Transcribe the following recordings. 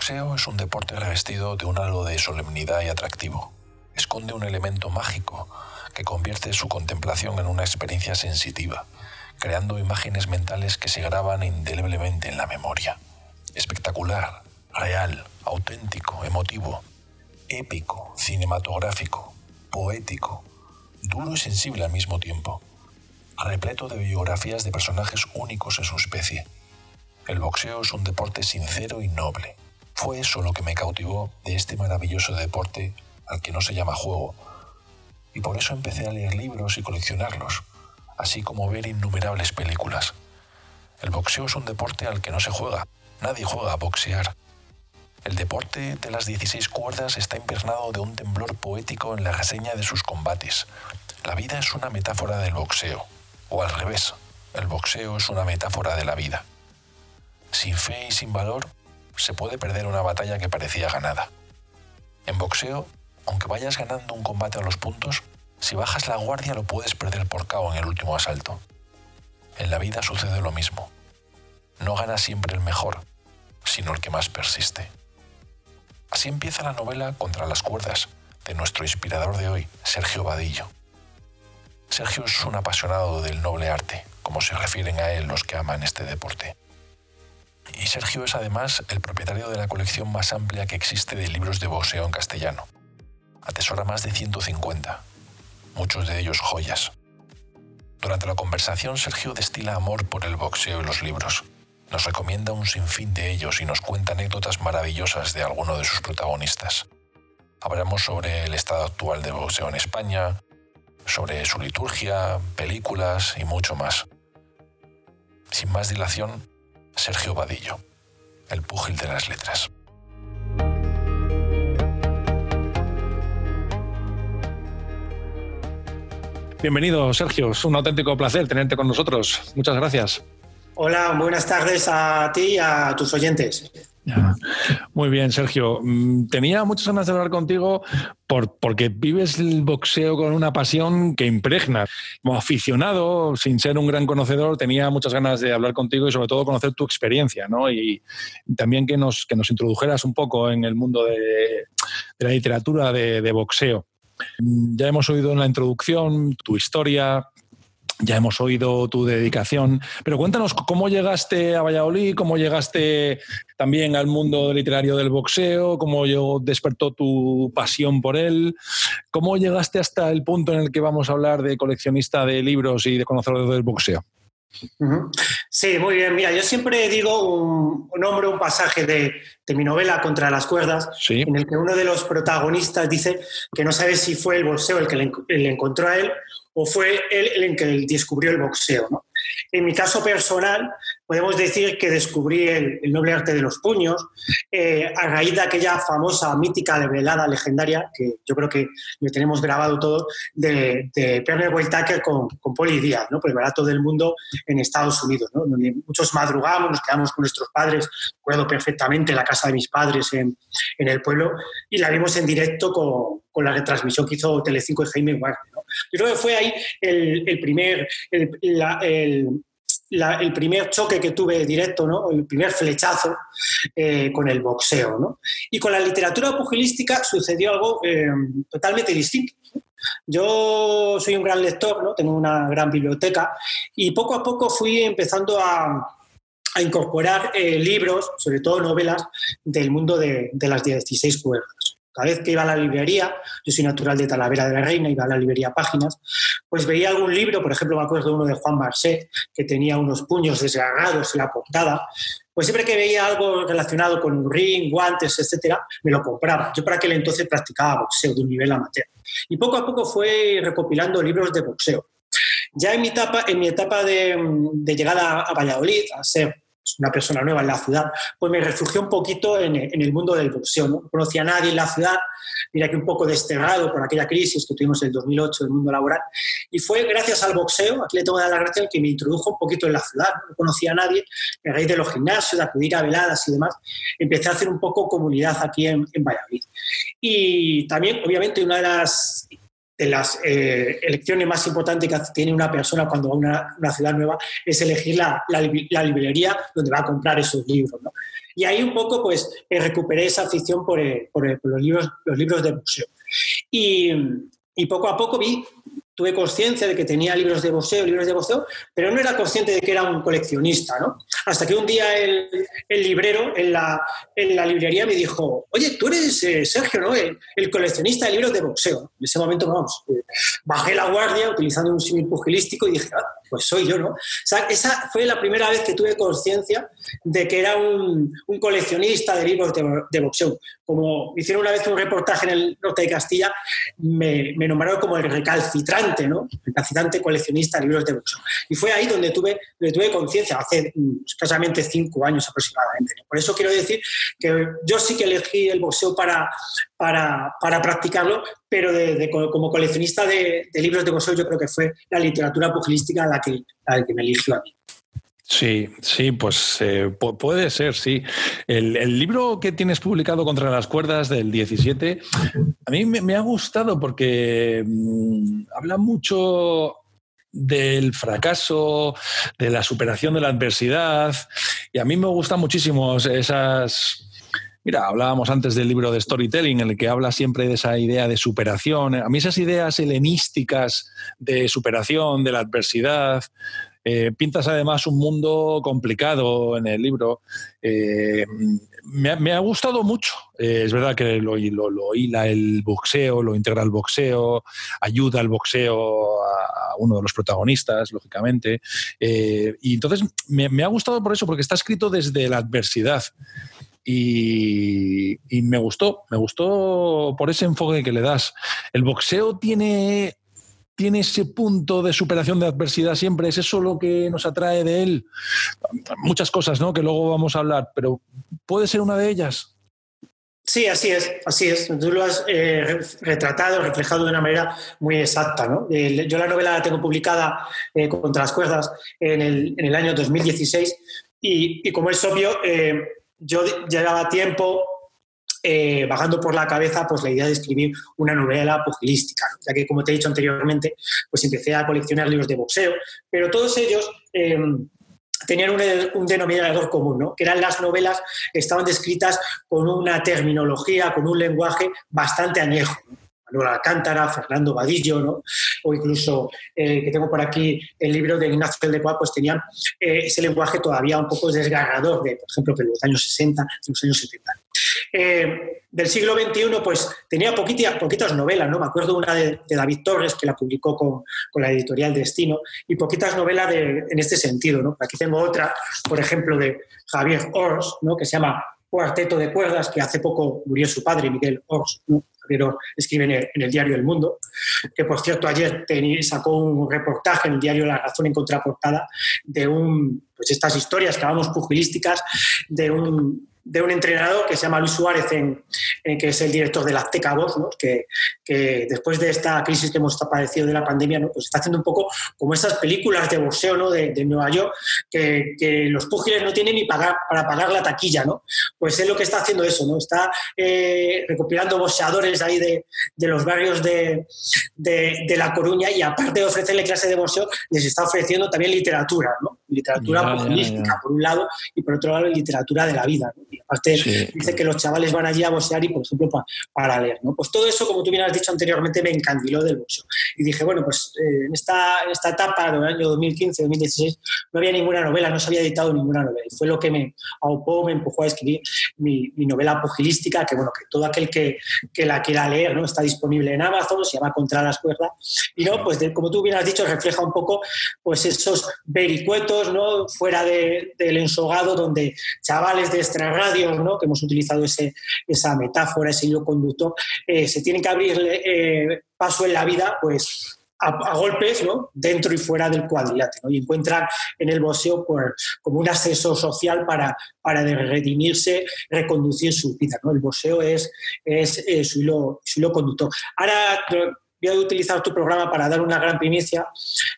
Boxeo es un deporte revestido de un halo de solemnidad y atractivo. Esconde un elemento mágico que convierte su contemplación en una experiencia sensitiva, creando imágenes mentales que se graban indeleblemente en la memoria. Espectacular, real, auténtico, emotivo, épico, cinematográfico, poético, duro y sensible al mismo tiempo, repleto de biografías de personajes únicos en su especie. El boxeo es un deporte sincero y noble, fue eso lo que me cautivó de este maravilloso deporte al que no se llama juego. Y por eso empecé a leer libros y coleccionarlos, así como ver innumerables películas. El boxeo es un deporte al que no se juega. Nadie juega a boxear. El deporte de las 16 cuerdas está impregnado de un temblor poético en la reseña de sus combates. La vida es una metáfora del boxeo, o al revés, el boxeo es una metáfora de la vida. Sin fe y sin valor, se puede perder una batalla que parecía ganada. En boxeo, aunque vayas ganando un combate a los puntos, si bajas la guardia lo puedes perder por KO en el último asalto. En la vida sucede lo mismo. No gana siempre el mejor, sino el que más persiste. Así empieza la novela Contra las cuerdas, de nuestro inspirador de hoy, Sergio Vadillo. Sergio es un apasionado del noble arte, como se refieren a él los que aman este deporte. Y Sergio es además el propietario de la colección más amplia que existe de libros de boxeo en castellano. Atesora más de 150, muchos de ellos joyas. Durante la conversación, Sergio destila amor por el boxeo y los libros. Nos recomienda un sinfín de ellos y nos cuenta anécdotas maravillosas de alguno de sus protagonistas. Hablamos sobre el estado actual del boxeo en España, sobre su liturgia, películas y mucho más. Sin más dilación, Sergio Vadillo, el púgil de las letras. Bienvenido, Sergio. Es un auténtico placer tenerte con nosotros. Muchas gracias. Hola, buenas tardes a ti y a tus oyentes. Muy bien, Sergio. Mm, tenía muchas ganas de hablar contigo por, porque vives el boxeo con una pasión que impregna. Como aficionado, sin ser un gran conocedor, tenía muchas ganas de hablar contigo y sobre todo conocer tu experiencia, ¿no? Y también que nos, que nos introdujeras un poco en el mundo de, la literatura de boxeo. Mm, ya hemos oído en la introducción tu historia, ya hemos oído tu dedicación, pero cuéntanos cómo llegaste a Valladolid, cómo llegaste también al mundo literario del boxeo, cómo despertó tu pasión por él, cómo llegaste hasta el punto en el que vamos a hablar de coleccionista de libros y de conocedor del boxeo. Sí, muy bien. Mira, yo siempre digo un, nombre, un pasaje de, mi novela Contra las cuerdas, en el que uno de los protagonistas dice que no sabe si fue el boxeo el que le encontró a él o fue él el que descubrió el boxeo. ¿no? En mi caso personal, podemos decir que descubrí el, noble arte de los puños eh, a raíz de aquella famosa, mítica, velada legendaria, que yo creo que lo tenemos grabado todo, de, de Tucker con, con Poli Díaz, ¿no? por el barato del mundo en Estados Unidos, ¿no? donde muchos madrugamos, nos quedamos con nuestros padres, recuerdo perfectamente la casa de mis padres en, en el pueblo, y la vimos en directo con, con la retransmisión que hizo Telecinco y Jaime Wagner. ¿no? Yo creo que fue ahí el, el primer, el, el primer choque que tuve directo, ¿no? el primer flechazo eh, con el boxeo. ¿no? Y con la literatura pugilística sucedió algo eh, totalmente distinto. Yo soy un gran lector, ¿no? tengo una gran biblioteca y poco a poco fui empezando a, a incorporar eh, libros, sobre todo novelas, del mundo de, de las 16 cuerdas. Cada vez que iba a la librería, yo soy natural de Talavera de la Reina, iba a la librería Páginas, pues veía algún libro, por ejemplo, me acuerdo de uno de Juan Marcet, que tenía unos puños desgarrados en la portada, pues siempre que veía algo relacionado con un ring, guantes, etcétera, me lo compraba. Yo para aquel entonces practicaba boxeo de un nivel amateur. Y poco a poco fue recopilando libros de boxeo. Ya en mi etapa, etapa de, llegada a Valladolid, a ser una persona nueva en la ciudad, pues me refugié un poquito en, el mundo del boxeo. ¿no? conocía a nadie en la ciudad, mira que un poco desterrado por aquella crisis que tuvimos en el 2008 del mundo laboral. Y fue gracias al boxeo, aquí le tengo que dar la gracia, que me introdujo un poquito en la ciudad. No conocía a nadie, a raíz de los gimnasios, de acudir a veladas y demás, empecé a hacer un poco comunidad aquí en, en Valladolid. Y también, obviamente, una de las de las eh, elecciones más importantes que tiene una persona cuando va a una, ciudad nueva es elegir la, la, librería donde va a comprar esos libros. Y ahí un poco pues eh, recuperé esa afición por, eh, por, los, libros, los libros de museo. Y, y poco a poco vi tuve conciencia de que tenía libros de boxeo, libros de boxeo, pero no era consciente de que era un coleccionista, ¿no? Hasta que un día el, librero en la, en la, librería me dijo, oye, tú eres eh, Sergio, ¿no? El, coleccionista de libros de boxeo. En ese momento, vamos, eh, bajé la guardia utilizando un símil pugilístico y dije, ah, pues soy yo, ¿no? O sea, esa fue la primera vez que tuve conciencia de que era un, coleccionista de libros de, boxeo. Como hicieron una vez un reportaje en el norte de Castilla, me, me nombraron como el recalcitrante ¿no? Capacitante coleccionista de libros de boxeo. Y fue ahí donde tuve, donde tuve conciencia, hace mm, escasamente cinco años aproximadamente. Por eso quiero decir que yo sí que elegí el boxeo para, para, para practicarlo, pero como coleccionista de, libros de boxeo yo creo que fue la literatura pugilística la que, la que me eligió a mí. Sí, sí, pues eh, puede ser, sí. El, libro que tienes publicado contra las cuerdas del 17, a mí me, ha gustado porque mm, habla mucho del fracaso, de la superación de la adversidad, y a mí me gustan muchísimo esas... Mira, hablábamos antes del libro de storytelling, en el que habla siempre de esa idea de superación. A mí esas ideas helenísticas de superación, de la adversidad, eh, pintas además un mundo complicado en el libro. Eh, me, ha gustado mucho. Eh, es verdad que lo, hila el boxeo, lo integra el boxeo, ayuda al boxeo a, uno de los protagonistas, lógicamente. y entonces me, ha gustado por eso, porque está escrito desde la adversidad. Y, me gustó, me gustó por ese enfoque que le das. El boxeo tiene tiene ese punto de superación de adversidad siempre, es eso lo que nos atrae de él. Muchas cosas, ¿no? Que luego vamos a hablar, pero ¿puede ser una de ellas? Sí, así es, así es. Tú lo has eh, retratado, reflejado de una manera muy exacta. ¿no? yo la novela la tengo publicada eh, contra las cuerdas en el, en el año 2016 y, y, como es obvio, eh, yo llevaba tiempo eh, bajando por la cabeza pues, la idea de escribir una novela pugilística, ya que, como te he dicho anteriormente, pues empecé a coleccionar libros de boxeo, pero todos ellos... Em, tenían un, denominador común, ¿no? que eran las novelas que estaban descritas con una terminología, con un lenguaje bastante añejo. Manuel Alcántara, Fernando Vadillo, ¿no? o incluso eh, que tengo por aquí el libro de Ignacio de Cuá, pues tenían eh, ese lenguaje todavía un poco desgarrador de, por ejemplo, de los años 60, de los años 70. Eh, del siglo XXI, pues tenía poquitas, poquitas novelas, ¿no? Me acuerdo una de, David Torres, que la publicó con, con, la editorial Destino, y poquitas novelas de, en este sentido, ¿no? Aquí tengo otra, por ejemplo, de Javier Ors, ¿no? Que se llama Cuarteto de Cuerdas, que hace poco murió su padre, Miguel Ors, ¿no? Javier escribe en el, diario El Mundo, que por cierto ayer sacó un reportaje en el diario La Razón en contraportada de un, pues estas historias que llamamos pugilísticas de un de un entrenador que se llama Luis Suárez, en, que es el director de la Azteca Voz, que, que, después de esta crisis que hemos padecido de la pandemia, ¿no? pues está haciendo un poco como esas películas de boxeo ¿no? de, de Nueva York, que, que, los púgiles no tienen ni pagar, para pagar la taquilla. ¿no? Pues es lo que está haciendo eso, ¿no? está eh, recopilando boxeadores ahí de, de los barrios de, de, La Coruña y aparte de ofrecerle clase de boxeo, les está ofreciendo también literatura, ¿no? literatura pugilística, por un lado, y por otro lado literatura de la vida. ¿no? Aparte dice que los chavales van allí a boxear y, por ejemplo, para leer. ¿no? Pues todo eso, como tú bien has dicho anteriormente, me encandiló del boxeo. Y dije, bueno, pues eh, en, esta, esta etapa del año 2015-2016 no había ninguna novela, no se había editado ninguna novela. Y fue lo que me aupó, me empujó a escribir mi, novela pugilística, que bueno, que todo aquel que, que, la quiera leer, ¿no? Está disponible en Amazon, se llama Contra las cuerdas. Y no, pues como tú bien has dicho, refleja un poco pues esos vericuetos, ¿no? Fuera del ensogado, donde chavales de extra radio, ¿no? que hemos utilizado ese, esa metáfora, ese hilo conductor, eh, se tienen que abrir eh, paso en la vida, pues a, golpes ¿no? dentro y fuera del cuadrilátero y encuentran en el boxeo pues, como un acceso social para, para redimirse, reconducir su vida. ¿no? El boxeo es, es, eh, su, hilo, su hilo conductor. Ahora voy a utilizar tu programa para dar una gran primicia,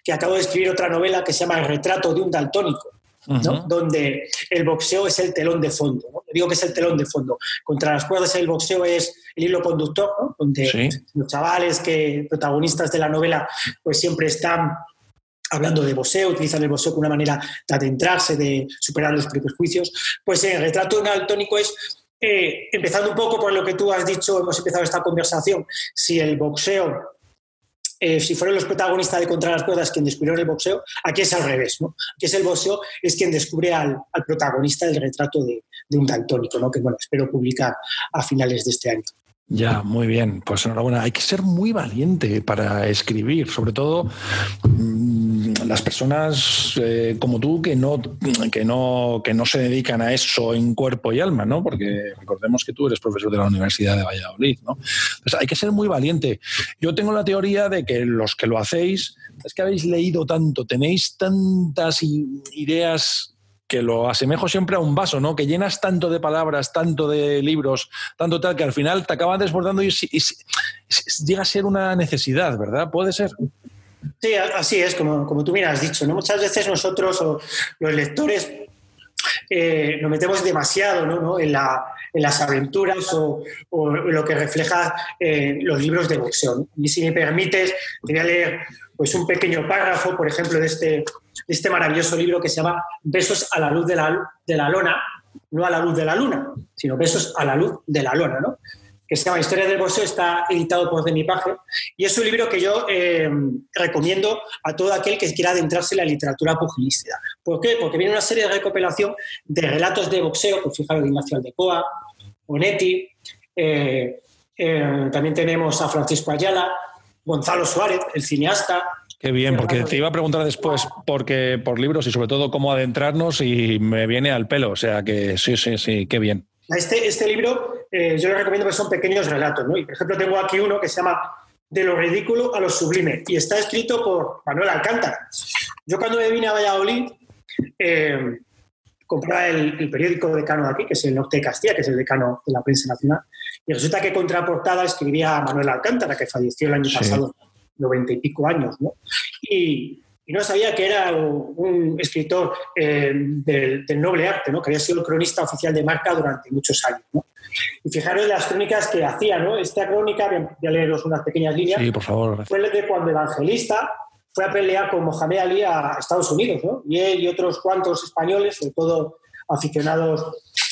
que acabo de escribir otra novela que se llama El retrato de un daltónico. Donde el boxeo es el telón de fondo. Digo que es el telón de fondo. Contra las cuerdas el boxeo es el hilo conductor, donde los chavales que protagonistas de la novela pues siempre están hablando de boxeo, utilizan el boxeo como una manera de adentrarse, de superar los prejuicios. Pues el retrato de un daltónico es eh, empezando un poco por lo que tú has dicho, hemos empezado esta conversación, si el boxeo eh, si fueron los protagonistas de Contra las Cuerdas quien descubrieron el boxeo, aquí es al revés, ¿no? Aquí es el boxeo, es quien descubre al, protagonista del retrato de, un daltónico, ¿no? Que bueno, espero publicar a finales de este año. Ya, muy bien. Pues enhorabuena. Hay que ser muy valiente para escribir, sobre todo mm, las personas eh, como tú que no, que, no, que no se dedican a eso en cuerpo y alma, ¿no? Porque recordemos que tú eres profesor de la Universidad de Valladolid, ¿no? Hay que ser muy valiente. Yo tengo la teoría de que los que lo hacéis es que habéis leído tanto, tenéis tantas ideas que lo asemejo siempre a un vaso, ¿no? Que llenas tanto de palabras, tanto de libros, tanto tal, que al final te acaban desbordando y, llega a ser una necesidad, ¿verdad? ¿Puede ser? Sí, así es, como, como tú bien has dicho. ¿no? Muchas veces nosotros, o los lectores, eh, nos metemos demasiado ¿no? en, las aventuras o, lo que refleja eh, los libros de boxeo. Y si me permites, te voy a leer pues, un pequeño párrafo, por ejemplo, de este este maravilloso libro que se llama Besos a la luz de la, de la lona, no a la luz de la luna, sino Besos a la luz de la lona, ¿no? Que se llama Historia del boxeo, está editado por Demipaje y es un libro que yo eh, recomiendo a todo aquel que quiera adentrarse en la literatura pugilística. ¿Por qué? Porque viene una serie de recopilación de relatos de boxeo, pues fijaros, de Ignacio Aldecoa, Onetti, eh, eh, también tenemos a Francisco Ayala, Gonzalo Suárez, el cineasta, Qué bien, porque te iba a preguntar después porque, por libros y sobre todo cómo adentrarnos y me viene al pelo. O sea que sí, sí, sí, qué bien. Este, este libro eh, yo le recomiendo que son pequeños relatos. ¿no? Y por ejemplo tengo aquí uno que se llama De lo ridículo a lo sublime y está escrito por Manuel Alcántara. Yo cuando me vine a Valladolid eh, compraba el, periódico decano de aquí, que es el Norte de Castilla, que es el decano de la prensa nacional, y resulta que contraportada escribía Manuel Alcántara, que falleció el año pasado noventa y pico años, ¿no? Y, no sabía que era un escritor eh, del, noble arte, ¿no? que había sido el cronista oficial de marca durante muchos años. ¿no? Y fijaros las crónicas que hacía. ¿no? Esta crónica, voy a leeros unas pequeñas líneas, sí, por favor. fue de cuando Evangelista fue a pelear con Mohamed Ali a Estados Unidos. ¿no? Y él y otros cuantos españoles, sobre todo aficionados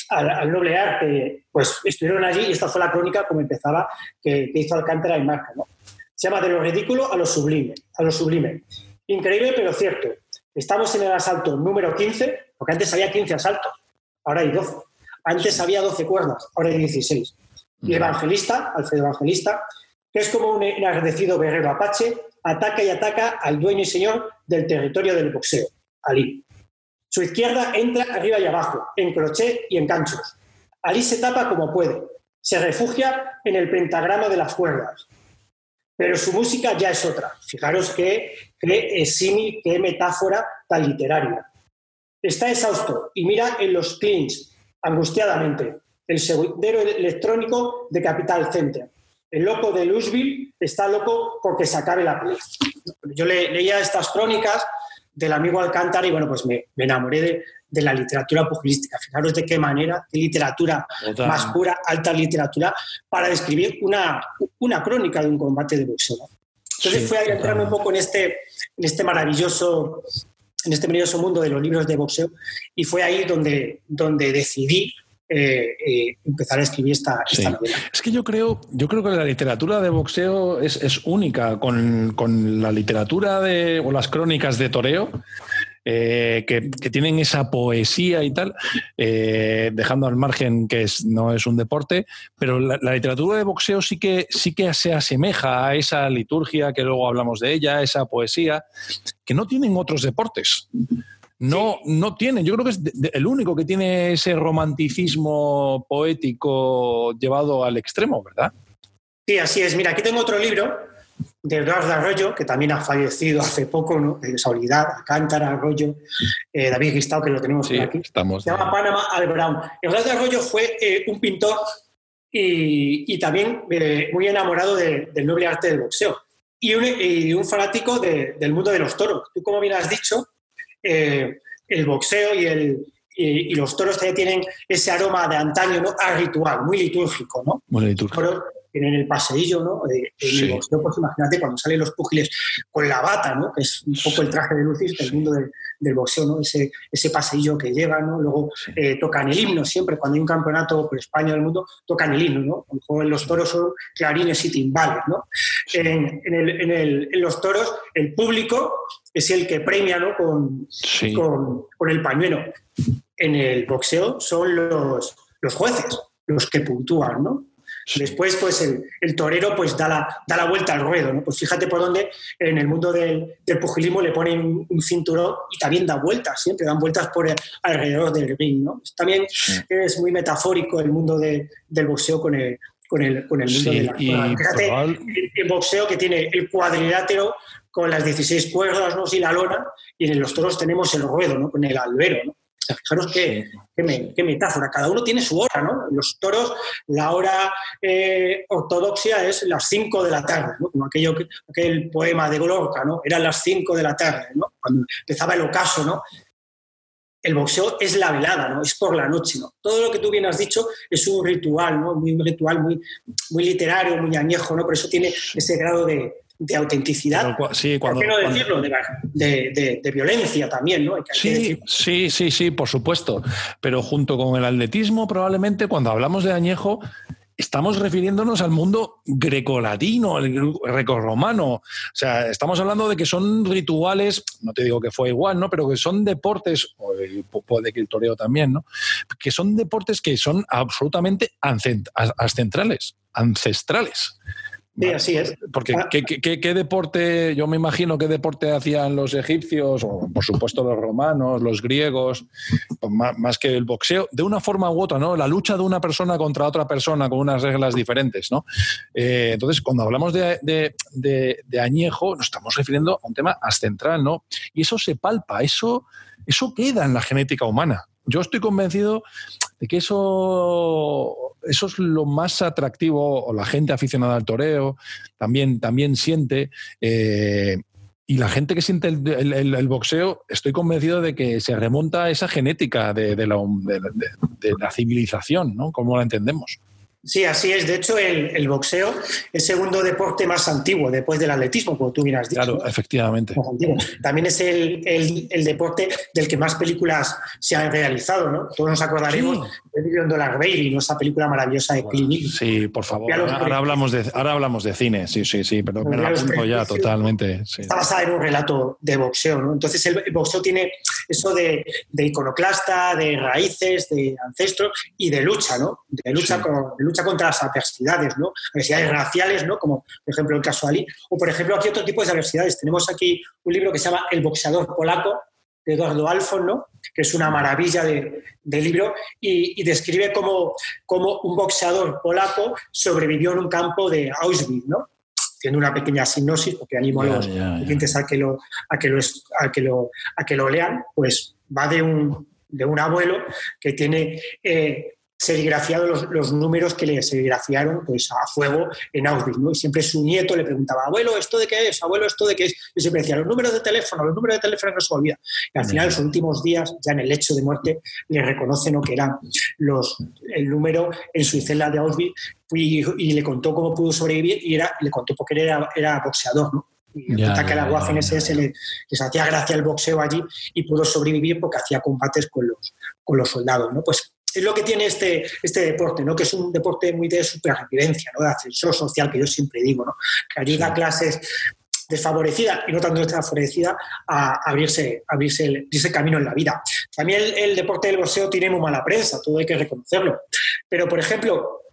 al, noble arte, pues estuvieron allí y esta fue la crónica como empezaba que, que hizo Alcántara en marca. ¿no? Se llama De lo ridículo a lo sublime. A lo sublime. Increíble, pero cierto. Estamos en el asalto número 15, porque antes había 15 asaltos, ahora hay 12. Antes había 12 cuerdas, ahora hay 16. Y Evangelista, Alfredo Evangelista, que es como un enardecido guerrero apache, ataca y ataca al dueño y señor del territorio del boxeo, Ali. Su izquierda entra arriba y abajo, en crochet y en canchos. Ali se tapa como puede. Se refugia en el pentagrama de las cuerdas pero su música ya es otra. Fijaros qué, qué símil, qué metáfora tan literaria. Está exhausto y mira en los clinch, angustiadamente, el segundero electrónico de Capital Center. El loco de Louisville está loco porque se acabe la pelea. Yo leía estas crónicas del amigo Alcántara y bueno, pues me, enamoré de, de, la literatura pugilística. Fijaros de qué manera, de literatura más pura, alta literatura, para describir una, una crónica de un combate de boxeo. Entonces fui a adentrarme un poco en este, en este maravilloso en este maravilloso mundo de los libros de boxeo y fue ahí donde, donde decidí eh, eh, empezar a escribir esta, novela. Es que yo creo, yo creo que la literatura de boxeo es, única con, la literatura de, o las crónicas de toreo. Eh, que, tienen esa poesía y tal, dejando al margen que no es un deporte, pero la, literatura de boxeo sí que, sí que se asemeja a esa liturgia, que luego hablamos de ella, esa poesía, que no tienen otros deportes no, no tiene. Yo creo que es el único que tiene ese romanticismo poético llevado al extremo, ¿verdad? Sí, así es. Mira, aquí tengo otro libro de Eduardo Arroyo, que también ha fallecido hace poco, ¿no? de Saulidad, Cántara, Arroyo, eh, David Gistao, que lo tenemos por aquí. Estamos Se llama Panama Al Brown. Eduardo Arroyo fue eh, un pintor y, también eh, muy enamorado del noble arte del boxeo. Y un, fanático del mundo de los toros. Tú, como bien has dicho, el boxeo y, el, y, los toros tienen ese aroma de antaño, ¿no? A ritual, muy litúrgico, ¿no? Muy litúrgico en el paseillo, ¿no? Eh, pues imagínate cuando salen los púgiles con la bata, ¿no? Que es un poco el traje de Lucis del mundo del, boxeo, ¿no? Ese, ese paseillo que llevan, ¿no? Luego eh, tocan el himno siempre, cuando hay un campeonato por España del mundo, tocan el himno, ¿no? A lo mejor en los toros son clarines y timbales, ¿no? En, en, los toros, el público es el que premia, ¿no? Con, con, con el pañuelo. En el boxeo son los, los jueces los que puntúan, ¿no? Después, pues el, torero pues da la, da la, vuelta al ruedo, ¿no? Pues fíjate por dónde en el mundo del, pugilismo le ponen un, cinturón y también da vueltas, siempre dan vueltas por alrededor del ring, ¿no? También es muy metafórico el mundo del boxeo con el, con el, con el mundo de la Fíjate, el, boxeo que tiene el cuadrilátero con las 16 cuerdas ¿no? y la lona, y en los toros tenemos el ruedo, ¿no? con el albero. ¿no? Fijaros qué, qué, metáfora. Cada uno tiene su hora, ¿no? los toros, la hora eh, ortodoxia es las 5 de la tarde. Como aquello, aquel poema de Golorca, ¿no? Eran las 5 de la tarde, ¿no? Cuando empezaba el ocaso, ¿no? El boxeo es la velada, ¿no? Es por la noche, ¿no? Todo lo que tú bien has dicho es un ritual, ¿no? Muy ritual, muy, muy literario, muy añejo, ¿no? Por eso tiene ese grado de, de autenticidad. Sí, cuando, ¿Por qué no decirlo? De, violencia también, ¿no? sí, sí, sí, sí, por supuesto. Pero junto con el atletismo, probablemente cuando hablamos de añejo, estamos refiriéndonos al mundo grecolatino, el grecorromano. O sea, estamos hablando de que son rituales, no te digo que fue igual, ¿no? Pero que son deportes, o puede que el toreo también, ¿no? Que son deportes que son absolutamente ancestrales, ancestrales. Sí, así es. Porque ah. ¿qué, deporte, yo me imagino qué deporte hacían los egipcios, o por supuesto los romanos, los griegos, pues más, que el boxeo, de una forma u otra, ¿no? La lucha de una persona contra otra persona con unas reglas diferentes, ¿no? Eh, entonces, cuando hablamos de, de, añejo, nos estamos refiriendo a un tema ascentral, ¿no? Y eso se palpa, eso, eso queda en la genética humana. Yo estoy convencido de que eso, eso es lo más atractivo, o la gente aficionada al toreo también, también siente. Eh, y la gente que siente el, boxeo, estoy convencido de que se remonta a esa genética de, la, de la, civilización, ¿no? Como la entendemos. Sí, así es. De hecho, el, boxeo es el segundo deporte más antiguo después del atletismo, como tú bien has dicho. Claro, efectivamente. También es el, deporte del que más películas se han realizado, ¿no? Todos nos acordaremos de Million Dollar Baby, ¿no? esa película maravillosa de Clint Sí, por favor. Ahora, hablamos de, ahora hablamos de cine, sí, sí, sí, pero me lo apunto ya totalmente. Está basada en un relato de boxeo, ¿no? Entonces el, boxeo tiene eso de, iconoclasta, de raíces, de ancestros y de lucha, ¿no? De lucha con lucha contra las adversidades, ¿no? Adversidades raciales, ¿no? Como por ejemplo el caso Ali. O por ejemplo aquí otro tipo de adversidades. Tenemos aquí un libro que se llama El boxeador polaco, de Eduardo Alfon, ¿no? que es una maravilla de, libro, y, describe cómo, cómo, un boxeador polaco sobrevivió en un campo de Auschwitz, ¿no? haciendo una pequeña sinopsis, porque animo a los clientes a que lo, a que lo, a que lo, a que lo lean, pues va de un, de un abuelo que tiene eh, serigrafiado los, los, números que le serigrafiaron pues, a fuego en Auschwitz. ¿no? Y siempre su nieto le preguntaba, abuelo, ¿esto de qué es? Abuelo, ¿esto de qué es? Y siempre decía, los números de teléfono, los números de teléfono no se olvidan. Y al final, en sus últimos días, ya en el lecho de muerte, le reconocen que era los, el número en su celda de Auschwitz y, le contó cómo pudo sobrevivir y era, le contó porque era, era boxeador, ¿no? Y ya, que a la Waffen SS les hacía gracia el boxeo allí y pudo sobrevivir porque hacía combates con los, con los soldados, ¿no? Pues es lo que tiene este, este deporte, ¿no? que es un deporte muy de supervivencia, ¿no? de ascensor social, que yo siempre digo, ¿no? que ayuda a clases desfavorecidas y no tanto desfavorecidas a abrirse, abrirse, el, abrirse camino en la vida. También el, deporte del boxeo tiene muy mala prensa, todo hay que reconocerlo. Pero, por ejemplo,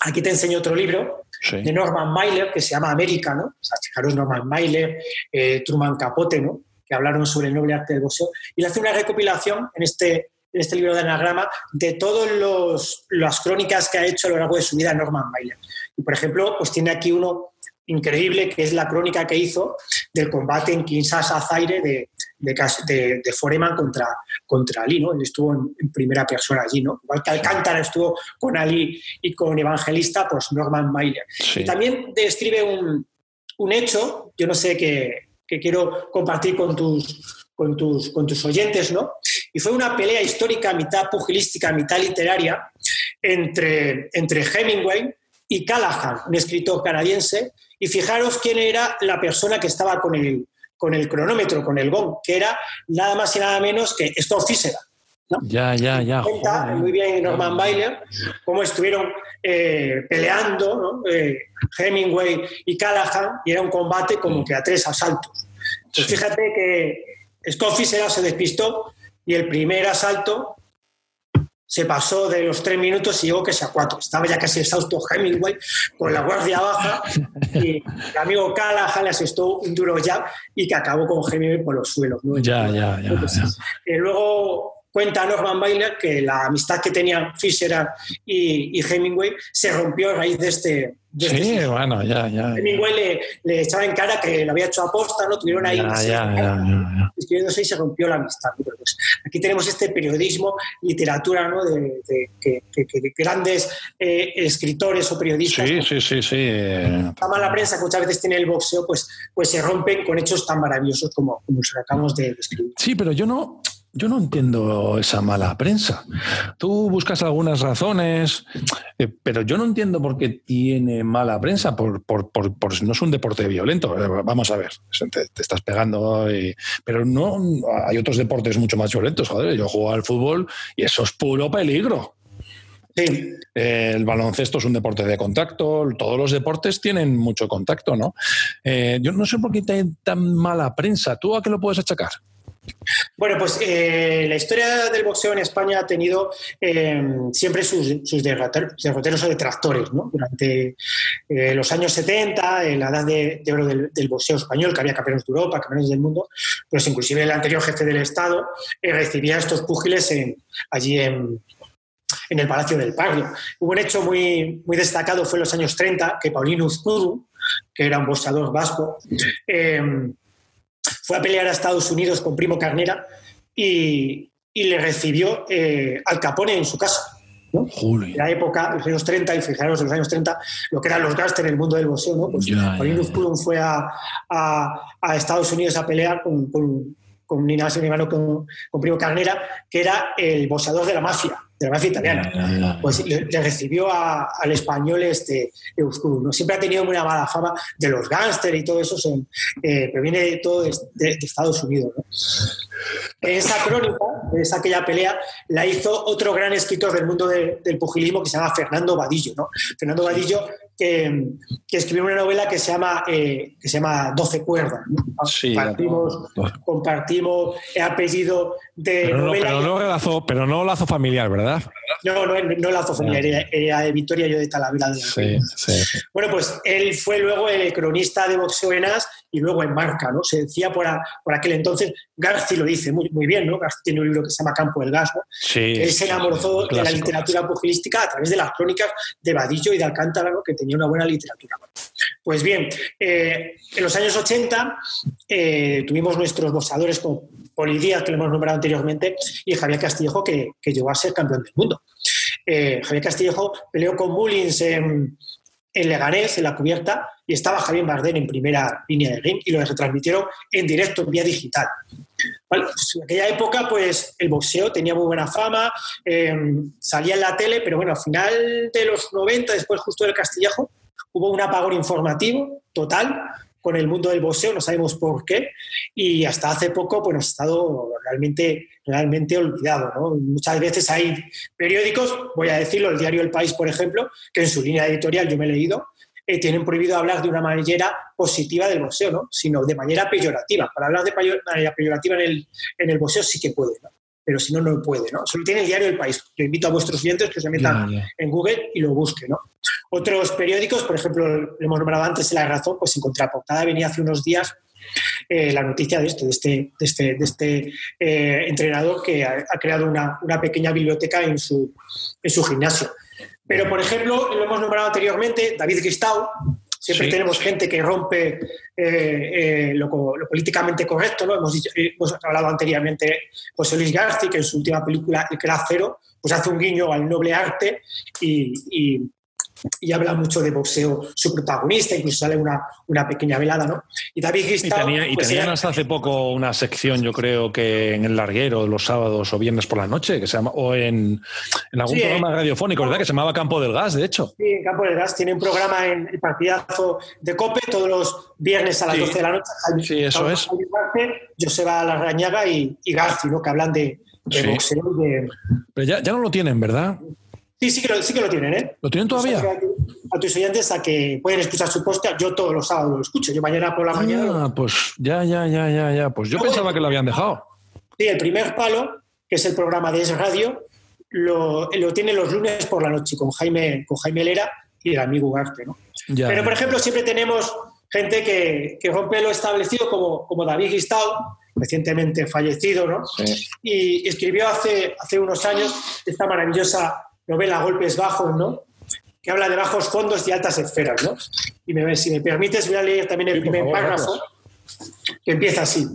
aquí te enseño otro libro de Norman Mailer que se llama América, ¿no? O sea, fijaros, Norman Mailer, eh, Truman Capote, ¿no? que hablaron sobre el noble arte del boxeo, y le hace una recopilación en este en este libro de anagrama de todas las crónicas que ha hecho a lo largo de su vida Norman Mailer. Y, por ejemplo, pues tiene aquí uno increíble, que es la crónica que hizo del combate en Kinshasa Zaire de, de, de, Foreman contra, contra Ali, ¿no? Él estuvo en, primera persona allí, ¿no? Igual que Alcántara estuvo con Ali y con Evangelista, pues Norman Mailer. Y también describe un, un, hecho, yo no sé, que, que quiero compartir con tus, con tus, con tus oyentes, ¿no? Y fue una pelea histórica, mitad pugilística, mitad literaria, entre, entre Hemingway y Callahan, un escritor canadiense, y fijaros quién era la persona que estaba con el, con el cronómetro, con el gong, que era nada más y nada menos que Storm Fisher. Ya, ya, ya. Cuenta muy bien Norman Bailer cómo estuvieron eh, peleando eh, Hemingway y Callahan y era un combate como que a tres asaltos. Pues fíjate que Scott Fisher se despistó y el primer asalto se pasó de los tres minutos y llegó que sea cuatro. Estaba ya casi exhausto Hemingway con la guardia baja y el amigo Callahan le asestó un duro jab y que acabó con Hemingway por los suelos. Ya, ya, ya. Eh, luego cuenta Norman Bailer que la amistad que tenían Fisher y, y Hemingway se rompió a raíz de este, sí, bueno, ya, ya. Hemingway le, le, echaba en cara que lo había hecho aposta, ¿no? Tuvieron ahí. Ya, ya, ya, escribiéndose y se rompió la amistad. Pues, aquí tenemos este periodismo, literatura, ¿no? De, grandes eh, escritores o periodistas. Sí, sí, sí, sí. La mala prensa que muchas veces tiene el boxeo, pues, pues se rompen con hechos tan maravillosos como, como los que acabamos de describir. Sí, pero yo no yo no entiendo esa mala prensa. Tú buscas algunas razones, eh, pero yo no entiendo por qué tiene mala prensa, por, por, por, no es un deporte violento. Eh, vamos a ver, te, estás pegando, pero no hay otros deportes mucho más violentos. Joder, yo juego al fútbol y eso es puro peligro. Sí. el baloncesto es un deporte de contacto, todos los deportes tienen mucho contacto, ¿no? Eh, yo no sé por qué tiene tan mala prensa. ¿Tú a qué lo puedes achacar? Bueno, pues eh, la historia del boxeo en España ha tenido eh, siempre sus, derroteros, o detractores. Durante eh, los años 70, en la edad de, oro del, boxeo español, que había campeones de Europa, campeones del mundo, pues inclusive el anterior jefe del Estado recibía estos púgiles allí en, el Palacio del Pardo. Hubo un hecho muy, muy destacado, fue en los años 30, que Paulino Uzcudu, que era un boxeador vasco, fue a pelear a Estados Unidos con Primo Carnera y, le recibió eh, al Capone en su casa. ¿no? En la época, los años 30, y fijaros, en los años 30, lo que eran los gastos en el mundo del boxeo, ¿no? Pues fue a, a, Estados Unidos a pelear con, con, con ni con, con Primo Carnera, que era el boxeador de la mafia de la mafia italiana. Pues le, recibió al español este Euskuru. ¿no? Siempre ha tenido una mala fama de los gángsters y todo eso, eh, pero viene de todo de, Estados Unidos. ¿no? Esa crónica, esa aquella pelea, la hizo otro gran escritor del mundo del pugilismo que se llama Fernando Vadillo. ¿no? Fernando Vadillo que, escribió una novela que se llama, eh, que se llama Doce cuerdas. compartimos, compartimos el apellido de pero novela. No, pero, no lazo, pero no lazo familiar, ¿verdad? No, no, no lazo familiar, era, de Victoria, yo de Talavera. De sí, sí. Bueno, pues él fue luego el cronista de boxeo en As y luego en Marca, ¿no? Se decía por, por aquel entonces, Garci lo dice muy, muy bien, ¿no? Garci tiene un libro que se llama Campo del Gas, ¿no? Sí, él se enamoró de la literatura pugilística a través de las crónicas de Vadillo y de Alcántara, ¿no? Que tenía una buena literatura. Pues bien, eh, en los años 80 eh, tuvimos nuestros boxeadores como Polidías, que lo hemos nombrado anteriormente, y Javier Castillejo, que, llegó a ser campeón del mundo. Eh, Javier Castillejo peleó con Mullins en, en Leganés, en la cubierta, y estaba Javier Bardem en primera línea de ring y lo retransmitieron en directo, en vía digital. Pues en aquella época, pues el boxeo tenía muy buena fama, em, salía en la tele, pero bueno, al final de los 90, después justo del Castillejo, hubo un apagón informativo total con el mundo del boxeo, no sabemos por qué, y hasta hace poco pues, ha estado realmente, realmente olvidado. Muchas veces hay periódicos, voy a decirlo, el diario El País, por ejemplo, que en su línea editorial yo me he leído, eh, tienen prohibido hablar de una manera positiva del boxeo, ¿no? sino de manera peyorativa. Para hablar de manera peyorativa en el, en el boxeo sí que puede, pero si no, no puede. ¿no? Solo tiene el diario El País. Yo invito a vuestros clientes que se metan en Google y lo busquen. ¿no? Otros periódicos, por ejemplo, lo hemos nombrado antes La Razón, pues en contraportada venía hace unos días eh, la noticia de esto, de este, de este, de este eh, entrenador que ha, creado una, una, pequeña biblioteca en su, en su gimnasio. Pero, por ejemplo, lo hemos nombrado anteriormente, David Cristau, Siempre tenemos gente que rompe eh, lo, políticamente correcto, ¿no? Hemos, hemos hablado anteriormente José Luis García, que en su última película, El Cero, pues hace un guiño al noble arte y, y habla mucho de boxeo su protagonista, incluso sale una, una pequeña velada, ¿no? Y David Y, tenía, y pues tenían hasta hace poco una sección, yo creo que en el larguero, los sábados o viernes por la noche, que se llama, o en, en algún programa radiofónico, ¿verdad? Que se llamaba Campo del Gas, de hecho. Sí, en Campo del Gas tiene un programa en el partidazo de COPE todos los viernes a las 12 de la noche. sí, eso es. Joseba Larrañaga y, y Garci, ¿no? Que hablan de, boxeo. De... Pero ya, ya no lo tienen, ¿verdad? Sí, sí que lo, sí que lo tienen, ¿eh? ¿Lo tienen todavía? A, tus oyentes a que pueden escuchar su podcast. Yo todos los sábados lo escucho. Yo mañana por la ah, mañana. pues ya, ya, ya, ya, ya. Pues yo pensaba que lo habían dejado. Sí, el primer palo, que es el programa de Es Radio, lo, lo tiene los lunes por la noche con Jaime, con Jaime Lera y el amigo Ugarte, ¿no? Pero, por ejemplo, siempre tenemos gente que, que rompe lo establecido, como, como David Gistao, recientemente fallecido, ¿no? Y escribió hace, hace unos años esta maravillosa novela Golpes Bajos, ¿no? Que habla de bajos fondos y altas esferas, ¿no? Y me, si me permites, voy a leer también el primer párrafo, que empieza así.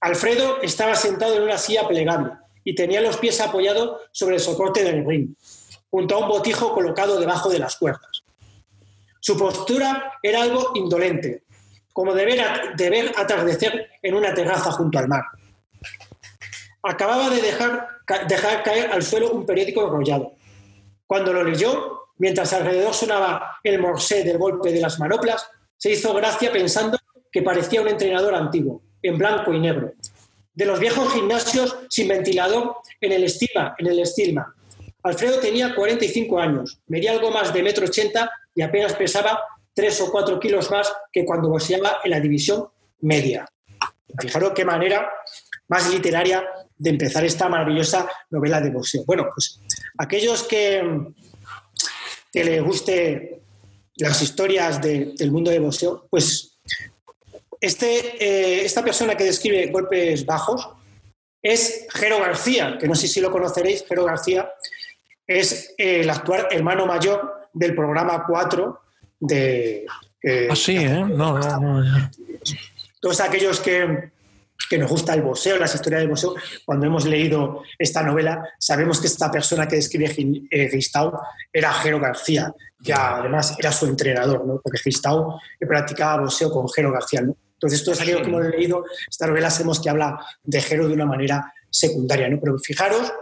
Alfredo estaba sentado en una silla plegable y tenía los pies apoyados sobre el soporte del ring, junto a un botijo colocado debajo de las cuerdas. Su postura era algo indolente, como de ver, de ver atardecer en una terraza junto al mar. Acababa de dejar, dejar caer al suelo un periódico enrollado cuando lo leyó, mientras alrededor sonaba el morsé del golpe de las manoplas, se hizo gracia pensando que parecía un entrenador antiguo, en blanco y negro. De los viejos gimnasios sin ventilador en el estima, en el estilma. Alfredo tenía 45 años, medía algo más de metro ochenta y apenas pesaba tres o cuatro kilos más que cuando boxeaba en la división media. Fijaros qué manera más literaria de empezar esta maravillosa novela de boxeo. Bueno, pues aquellos que, que les guste las historias del mundo de boxeo, pues este, eh, esta persona que describe golpes bajos es Jero García, que no sé si lo conoceréis, Jero García es el actual hermano mayor del programa 4 de... ah, sí, ¿eh? No, no, no. Todos aquellos que, que nos gusta el boxeo, las historias del boxeo, cuando hemos leído esta novela, sabemos que esta persona que describe eh, Gistau era Jero García, que además era su entrenador, ¿no? porque Gistau practicaba boxeo con Jero García. ¿no? Entonces, todos aquellos que hemos leído esta novela sabemos que habla de Jero de una manera secundaria. ¿no? Pero fijaros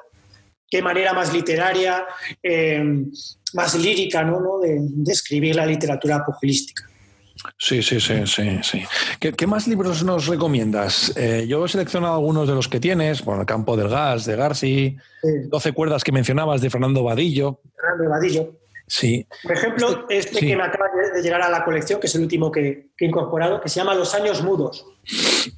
qué manera más literaria, eh, más lírica ¿no? de, de escribir la literatura pugilística. Sí, sí, sí, sí, sí. ¿Qué, más libros nos recomiendas? Eh, yo he seleccionado algunos de los que tienes, bueno, El campo del gas, de Garci, 12 cuerdas que mencionabas, de Fernando Vadillo. Fernando Vadillo. Sí. Por ejemplo, este que me acaba de llegar a la colección, que es el último que, he incorporado, que se llama Los años mudos,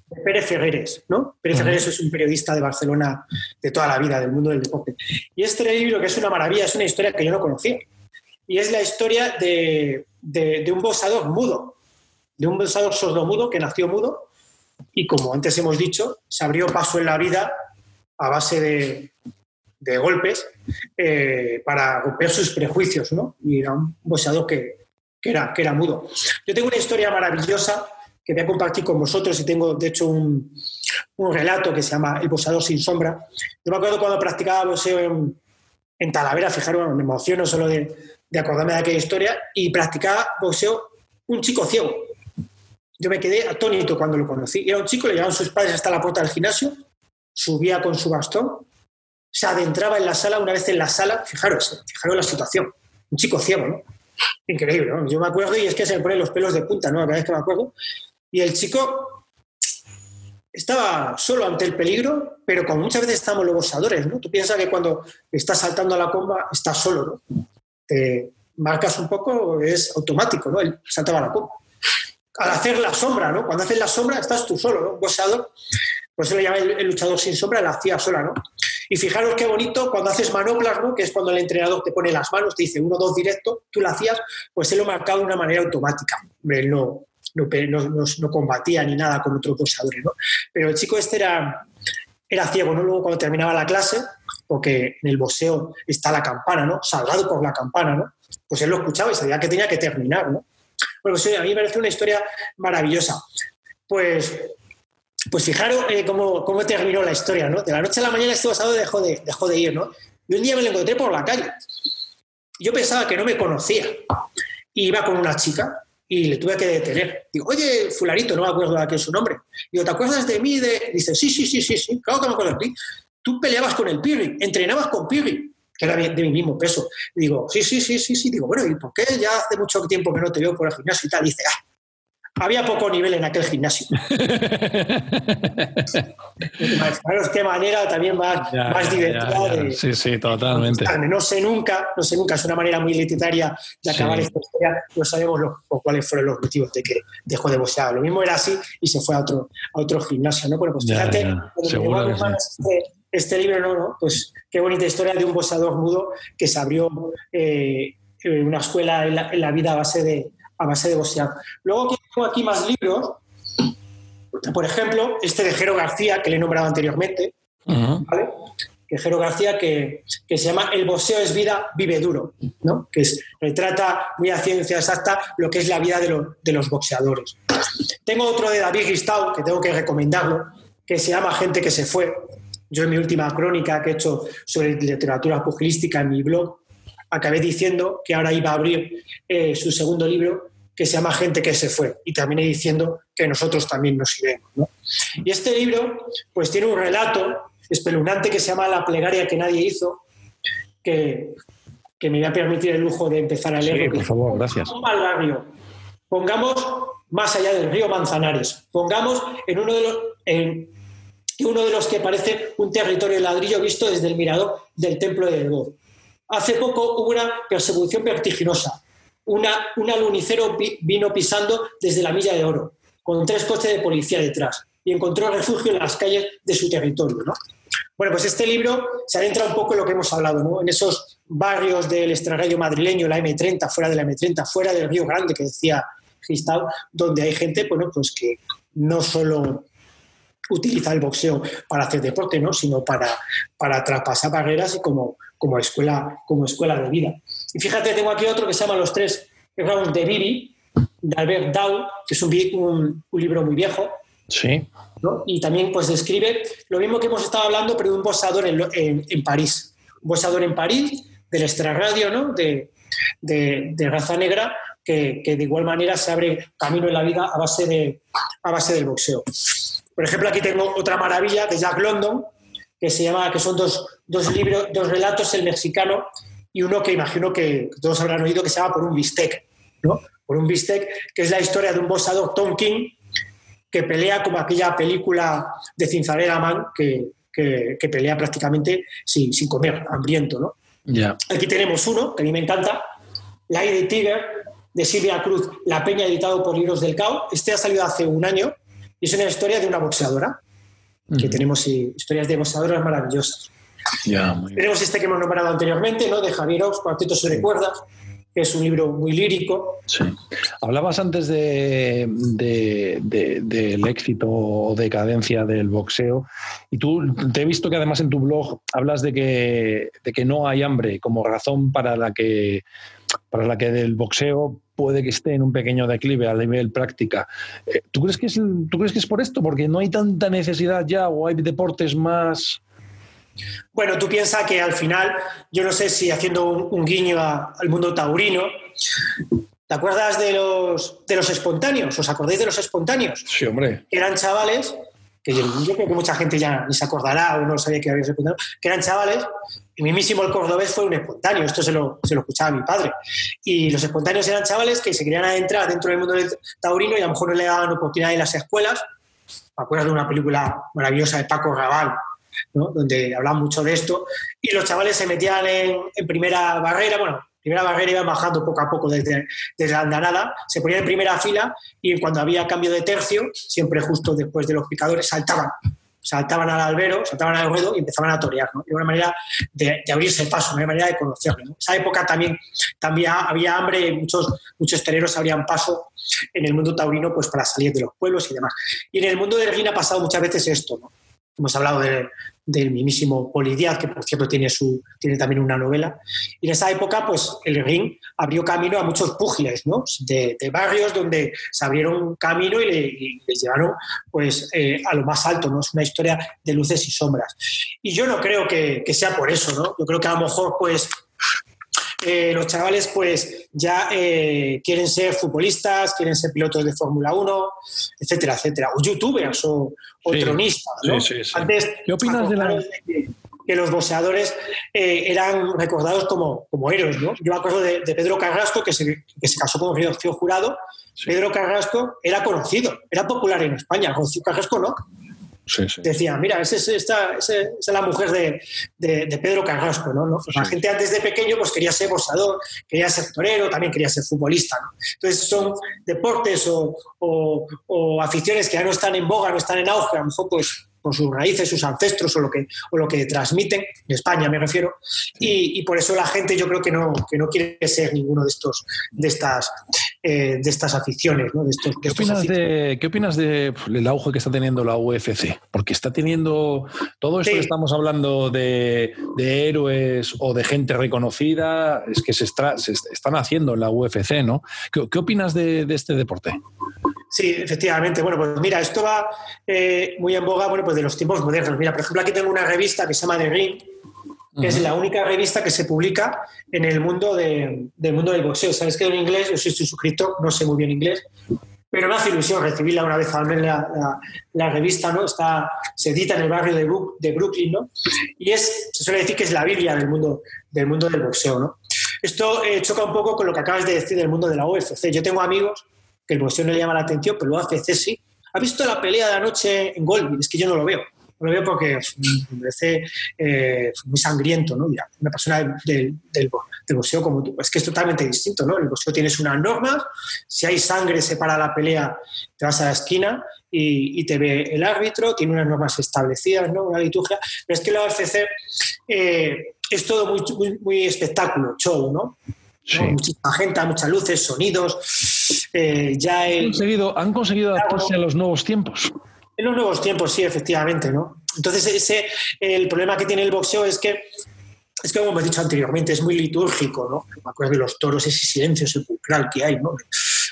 de Pérez Ferreres, ¿no? Pérez Ferreres es un periodista de Barcelona de toda la vida, del mundo del deporte. Y este libro, que es una maravilla, es una historia que yo no conocía. Y es la historia de, de, un boxador mudo, de un boxador sordo-mudo que nació mudo y, como antes hemos dicho, se abrió paso en la vida a base de, de golpes eh, para romper sus prejuicios, ¿no? Y era un boxeador que, que, era, que era mudo. Yo tengo una historia maravillosa que voy a compartir con vosotros y tengo, de hecho, un, un relato que se llama El boxeador sin sombra. Yo me acuerdo cuando practicaba boxeo en, en Talavera, fijaros, me emociono solo de, de acordarme de aquella historia, y practicaba boxeo un chico ciego. Yo me quedé atónito cuando lo conocí. Era un chico, le llevaban sus padres hasta la puerta del gimnasio, subía con su bastón, se adentraba en la sala, una vez en la sala, fijaros, fijaros la situación, un chico ciego, ¿no? Increíble, ¿no? Yo me acuerdo y es que se me ponen los pelos de punta, ¿no? Cada vez que me acuerdo. Y el chico estaba solo ante el peligro, pero como muchas veces estamos los boxadores, ¿no? Tú piensas que cuando estás saltando a la comba estás solo, ¿no? te marcas un poco, es automático, ¿no? Él saltaba la copa. Al hacer la sombra, ¿no? Cuando haces la sombra estás tú solo, ¿no? Un boxeador, por eso le llama el, luchador sin sombra, la hacía sola, ¿no? Y fijaros qué bonito cuando haces manoplas, ¿no? Que es cuando el entrenador te pone las manos, te dice uno, dos directo, tú lo hacías, pues él lo marcaba de una manera automática. Él no, no, no, combatía ni nada con otros boxeadores, ¿no? Pero el chico este era, era ciego, ¿no? Luego cuando terminaba la clase, porque en el boxeo está la campana, ¿no? Salgado por la campana, ¿no? Pues él lo escuchaba y sabía que tenía que terminar, ¿no? Bueno, pues a mí me parece una historia maravillosa. Pues, pues fijaros eh, cómo, cómo, terminó la historia, ¿no? De la noche a la mañana este basado dejó de, dejó de ir, ¿no? Y un día me lo encontré por la calle. Yo pensaba que no me conocía. Iba con una chica y le tuve que detener. Digo, oye, fularito, no me acuerdo de su nombre. Digo, ¿te acuerdas de mí? De... Dice, sí, sí, sí, sí, sí, claro que me acuerdo de ti. Tú peleabas con el Pirri, entrenabas con Pirri que era de mi mismo peso. digo, sí, sí, sí, sí, sí. Digo, bueno, ¿y por qué ya hace mucho tiempo que no te veo por el gimnasio y tal? dice, ah, había poco nivel en aquel gimnasio. qué manera también más, más divertida de, Sí, sí, totalmente. no sé nunca, no sé nunca, es una manera muy literaria de acabar esta historia. No sabemos cuáles fueron los motivos de que dejó de boxear. Lo mismo era así y se fue a otro, a otro gimnasio. ¿no? Bueno, pues fíjate, este, este, libro, ¿no? ¿no? Pues qué bonita historia de un boxeador mudo que se abrió eh, una escuela en la, en la vida a base de a base de boxear. Luego tengo aquí más libros, por ejemplo, este de Jero García, que le he nombrado anteriormente, ¿vale? que Jero García, que, se llama El boxeo es vida, vive duro, ¿no? que retrata muy a ciencia exacta lo que es la vida de, los boxeadores. Tengo otro de David Gistau, que tengo que recomendarlo, que se llama Gente que se fue. Yo en mi última crónica que he hecho sobre literatura pugilística en mi blog, acabé diciendo que ahora iba a abrir eh, su segundo libro que se llama Gente que se fue y terminé diciendo que nosotros también nos iremos. Y este libro pues tiene un relato espeluznante que se llama La plegaria que nadie hizo, que, que me voy a permitir el lujo de empezar a leer. Sí, por favor, gracias. Pongamos más allá del río Manzanares, pongamos en uno de los... En, uno de los que parece un territorio de ladrillo visto desde el mirador del templo de Elgor. Hace poco hubo una persecución vertiginosa. Un alunicero vino pisando desde la milla de oro, con tres coches de policía detrás, y encontró refugio en las calles de su territorio. Bueno, pues este libro se adentra un poco en lo que hemos hablado, ¿no? en esos barrios del extrarradio madrileño, la M30, fuera de la M30, fuera del Río Grande, que decía Gistau, donde hay gente bueno, pues que no solo utiliza el boxeo para hacer deporte, ¿no? sino para, para traspasar barreras y como, como, escuela, como escuela de vida. Y fíjate, tengo aquí otro que se llama Los tres rounds de Bibi, de Albert Dow, que es un, un, libro muy viejo. Sí. Y también pues describe lo mismo que hemos estado hablando, pero de un boxeador en, en, París. Un boxeador en París, del extrarradio, ¿no? de, de, de raza negra, que, que, de igual manera se abre camino en la vida a base, de, a base del boxeo. Por ejemplo, aquí tengo otra maravilla de Jack London, que se llama, que son dos, dos libros, dos relatos, el mexicano y uno que imagino que todos habrán oído que se llama Por un bistec, ¿no? Por un bistec, que es la historia de un boxeador, Tom King, que pelea como aquella película de Cinzarera Man, que, que, pelea prácticamente sin, sin, comer, hambriento, ¿no? Aquí tenemos uno, que a mí me encanta, Lady Tiger, de Silvia Cruz, La Peña, editado por Libros del Cao. Este ha salido hace un año y es una historia de una boxeadora, que tenemos historias de boxeadoras maravillosas. tenemos este que hemos nombrado anteriormente, ¿no? de Javier Ox, Cuartetos sobre cuerdas, que es un libro muy lírico. Sí. Hablabas antes de, del éxito o decadencia del boxeo y tú te he visto que además en tu blog hablas de que, de que no hay hambre como razón para la que para la que el boxeo puede que esté en un pequeño declive a nivel práctica. Eh, ¿Tú crees, que es, ¿Tú crees que es por esto? Porque no hay tanta necesidad ya o hay deportes más... Bueno, tú piensas que al final, yo no sé si haciendo un, guiño al mundo taurino, ¿te acuerdas de los, de los espontáneos? ¿Os acordáis de los espontáneos? Sí, hombre. eran chavales que yo, creo que mucha gente ya ni se acordará o no sabía que había espontáneo, que eran chavales y mismísimo el cordobés fue un espontáneo, esto se lo, se lo escuchaba mi padre. Y los espontáneos eran chavales que se querían adentrar dentro del mundo del taurino y a lo mejor no le daban oportunidad en las escuelas. Me acuerdo de una película maravillosa de Paco Raval, ¿no? donde hablaban mucho de esto. Y los chavales se metían en, en primera barrera, bueno, primera barrera iban bajando poco a poco desde, desde la andanada, se ponían en primera fila y cuando había cambio de tercio, siempre justo después de los picadores, saltaban saltaban al albero, saltaban al ruedo y empezaban a torear. ¿no? Era una manera de, abrirse el paso, una manera de conocerlo. En esa época también, también había hambre, muchos, muchos toreros abrían paso en el mundo taurino pues, para salir de los pueblos y demás. Y en el mundo de ring ha pasado muchas veces esto. ¿no? hemos hablado de, del mismísimo Poli Díaz, que por cierto tiene, su, tiene también una novela. Y en esa época, pues el ring abrió camino a muchos púgiles, ¿no? De, barrios donde se abrieron camino y, le, les llevaron pues, eh, a lo más alto, ¿no? Es una historia de luces y sombras. Y yo no creo que, que sea por eso, ¿no? Yo creo que a lo mejor, pues, eh, los chavales pues ya eh, quieren ser futbolistas, quieren ser pilotos de Fórmula 1, etcétera, etcétera, o youtubers o, tronistas. Antes, ¿Qué opinas de la...? Que, los boxeadores eh, eran recordados como, como héroes. ¿no? Yo me acuerdo de, Pedro Carrasco, que se, que se casó con Rocío Jurado. Pedro Carrasco era conocido, era popular en España. Rocío Carrasco no. Decía, mira, esa es, la mujer de, Pedro Carrasco, ¿no? La gente antes de pequeño pues quería ser boxador, quería ser torero, también quería ser futbolista, Entonces son deportes o, aficiones que ya no están en boga, no están en auge, a lo mejor pues con sus raíces, sus ancestros o lo que, o lo que transmiten, en España me refiero, y, por eso la gente yo creo que no, que no quiere ser ninguno de, estos, de, estas, eh, de estas aficiones. ¿no? De estos, ¿Qué, opinas de, ¿Qué opinas del auge que está teniendo la UFC? Porque está teniendo todo esto que estamos hablando de, de, héroes o de gente reconocida, es que se, está, se están haciendo en la UFC, ¿no? ¿Qué, qué opinas de, de este deporte? Sí, efectivamente. Bueno, pues mira, esto va eh, muy en boga bueno, pues de los tiempos modernos. Mira, por ejemplo, aquí tengo una revista que se llama The Ring, que es la única revista que se publica en el mundo del mundo del boxeo. Sabes que en inglés, yo estoy suscrito, no sé muy bien inglés, pero me hace ilusión recibirla una vez al mes la, la, revista, ¿no? Está, se edita en el barrio de, de, Brooklyn, ¿no? Y es, se suele decir que es la Biblia del mundo del, mundo del boxeo, ¿no? Esto eh, choca un poco con lo que acabas de decir del mundo de la UFC. Yo tengo amigos que el boxeo no le llama la atención, pero lo hace sí. ¿Ha visto la pelea de anoche en Goldberg? Es que yo no lo veo. No lo veo porque me parece eh, muy sangriento, ¿no? una persona del, del, boxeo como tú. Es que es totalmente distinto, ¿no? el boxeo tienes unas normas, si hay sangre se para la pelea, te vas a la esquina y, te ve el árbitro, tiene unas normas establecidas, ¿no? Una liturgia. Pero es que la UFC eh, es todo muy, muy, muy espectáculo, show, ¿no? Muchísima gente, muchas luces, sonidos. Eh, ya han, conseguido, han conseguido adaptarse a los nuevos tiempos. En los nuevos tiempos, sí, efectivamente, ¿no? Entonces, ese, el problema que tiene el boxeo es que, es que, como hemos dicho anteriormente, es muy litúrgico, ¿no? Me acuerdo de los toros, ese silencio sepulcral que hay, ¿no?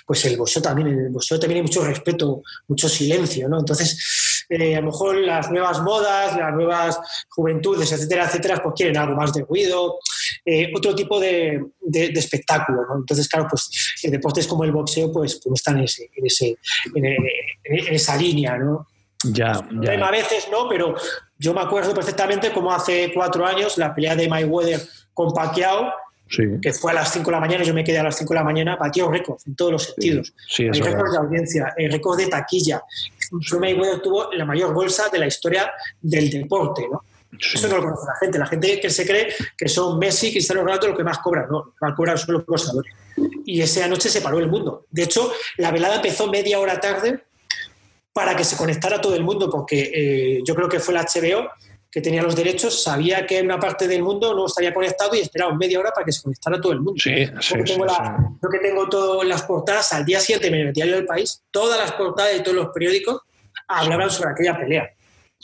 Pues el boxeo también, el boxeo también hay mucho respeto, mucho silencio, ¿no? Entonces, eh, a lo mejor las nuevas modas, las nuevas juventudes, etcétera, etcétera, pues quieren algo más de ruido, eh, otro tipo de, espectáculo. Entonces, claro, pues deportes como el boxeo pues, pues están en, ese, en, esa línea, ¿no? Ya, A veces no, pero yo me acuerdo perfectamente como hace cuatro años la pelea de Mayweather con Pacquiao, que fue a las 5 de la mañana, yo me quedé a las 5 de la mañana, batió récord en todos los sentidos. Sí, el récord de audiencia, el récord de taquilla. Mayweather tuvo la mayor bolsa de la historia del deporte, ¿no? Eso no lo conoce la gente. La gente que se cree que son Messi y Cristiano Ronaldo los que más cobran. No, más cobran son los boxeadores. Y esa noche se paró el mundo. De hecho, la velada empezó media hora tarde para que se conectara todo el mundo, porque eh, yo creo que fue la HBO que tenía los derechos, sabía que una parte del mundo no estaría conectado y esperaba media hora para que se conectara todo el mundo. Sí, sí, que tengo, que tengo todas las portadas, al día siguiente me metí al país, todas las portadas de todos los periódicos hablaban sobre aquella pelea.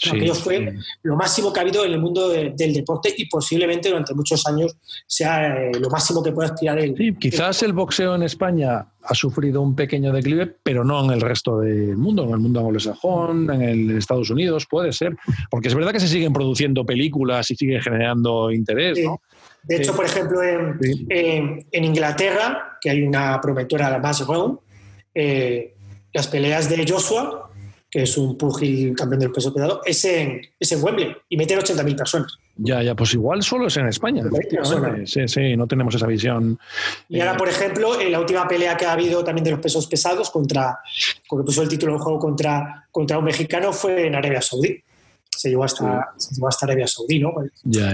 Aquello fue lo máximo que ha habido en el mundo del deporte y posiblemente durante muchos años sea eh, lo máximo que pueda aspirar el. Sí, quizás el boxeo en España ha sufrido un pequeño declive, pero no en el resto del mundo, en el mundo anglosajón, en el Estados Unidos, puede ser. Porque es verdad que se siguen produciendo películas y sigue generando interés, ¿no? De hecho, por ejemplo, en, Inglaterra, que hay una promotora, la Mass eh, las peleas de Joshua que es un pugil campeón del peso pesado, es en, es en Wembley y meten 80.000 personas. Ya, ya, pues igual solo es en España. Sí, sí, no tenemos esa visión. Y ahora, por ejemplo, en la última pelea que ha habido también de los pesos pesados contra, que puso el título del juego contra, contra un mexicano fue en Arabia Saudí se llevó hasta, hasta Arabia Saudí, ¿no?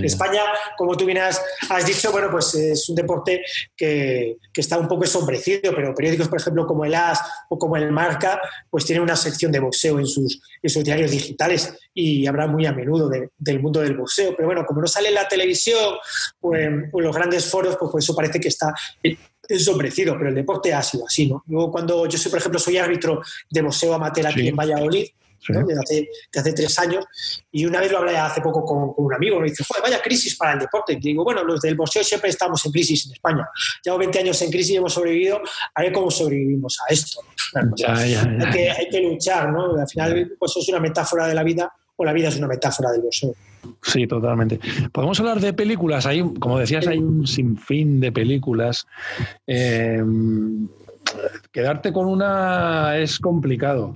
España, como tú bien has, dicho, bueno, pues es un deporte que, está un poco ensombrecido, pero periódicos, por ejemplo, como el AS o como el Marca, pues tienen una sección de boxeo en sus, en diarios digitales y habrá muy a menudo del mundo del boxeo. Pero bueno, como no sale en la televisión o en, los grandes foros, pues por eso parece que está ensombrecido, pero el deporte ha sido así, ¿no? Yo cuando yo soy, por ejemplo, soy árbitro de boxeo amateur aquí en Valladolid, de, hace, tres años. Y una vez lo hablé hace poco con, un amigo, me dice, joder, vaya crisis para el deporte. Y digo, bueno, los del boxeo siempre estamos en crisis en España. Llevo 20 años en crisis y hemos sobrevivido, a ver cómo sobrevivimos a esto. Hay, que, hay que luchar, ¿no? Al final, pues es una metáfora de la vida o la vida es una metáfora del boxeo. Sí, totalmente. Podemos hablar de películas. Hay, como decías, hay un sinfín de películas. Eh, quedarte con una es complicado.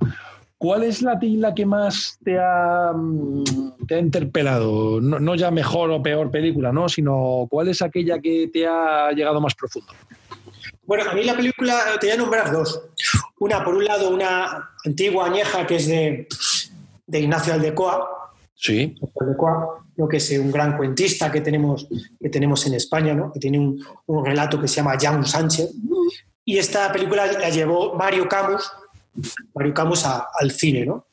¿Cuál es la, la que más te ha, mm, te ha interpelado? No, ya mejor o peor película, ¿no? Sino cuál es aquella que te ha llegado más profundo. Bueno, a mí la película te voy a nombrar dos. Una, por un lado, una antigua añeja que es de, de Ignacio Aldecoa. Sí. Aldecoa, lo que es un gran cuentista que tenemos, que tenemos en España, ¿no? que tiene un, un relato que se llama Jan Sánchez. Y esta película la llevó Mario Camus, Mario Camus al cine, ¿no?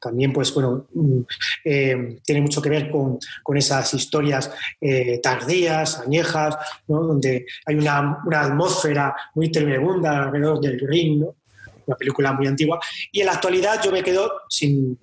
También, pues bueno, mm, eh, tiene mucho que ver con, esas historias eh, tardías, añejas, ¿no? donde hay una, atmósfera muy tremenda alrededor del ring, ¿no? una película muy antigua. Y en la actualidad yo me quedo sin,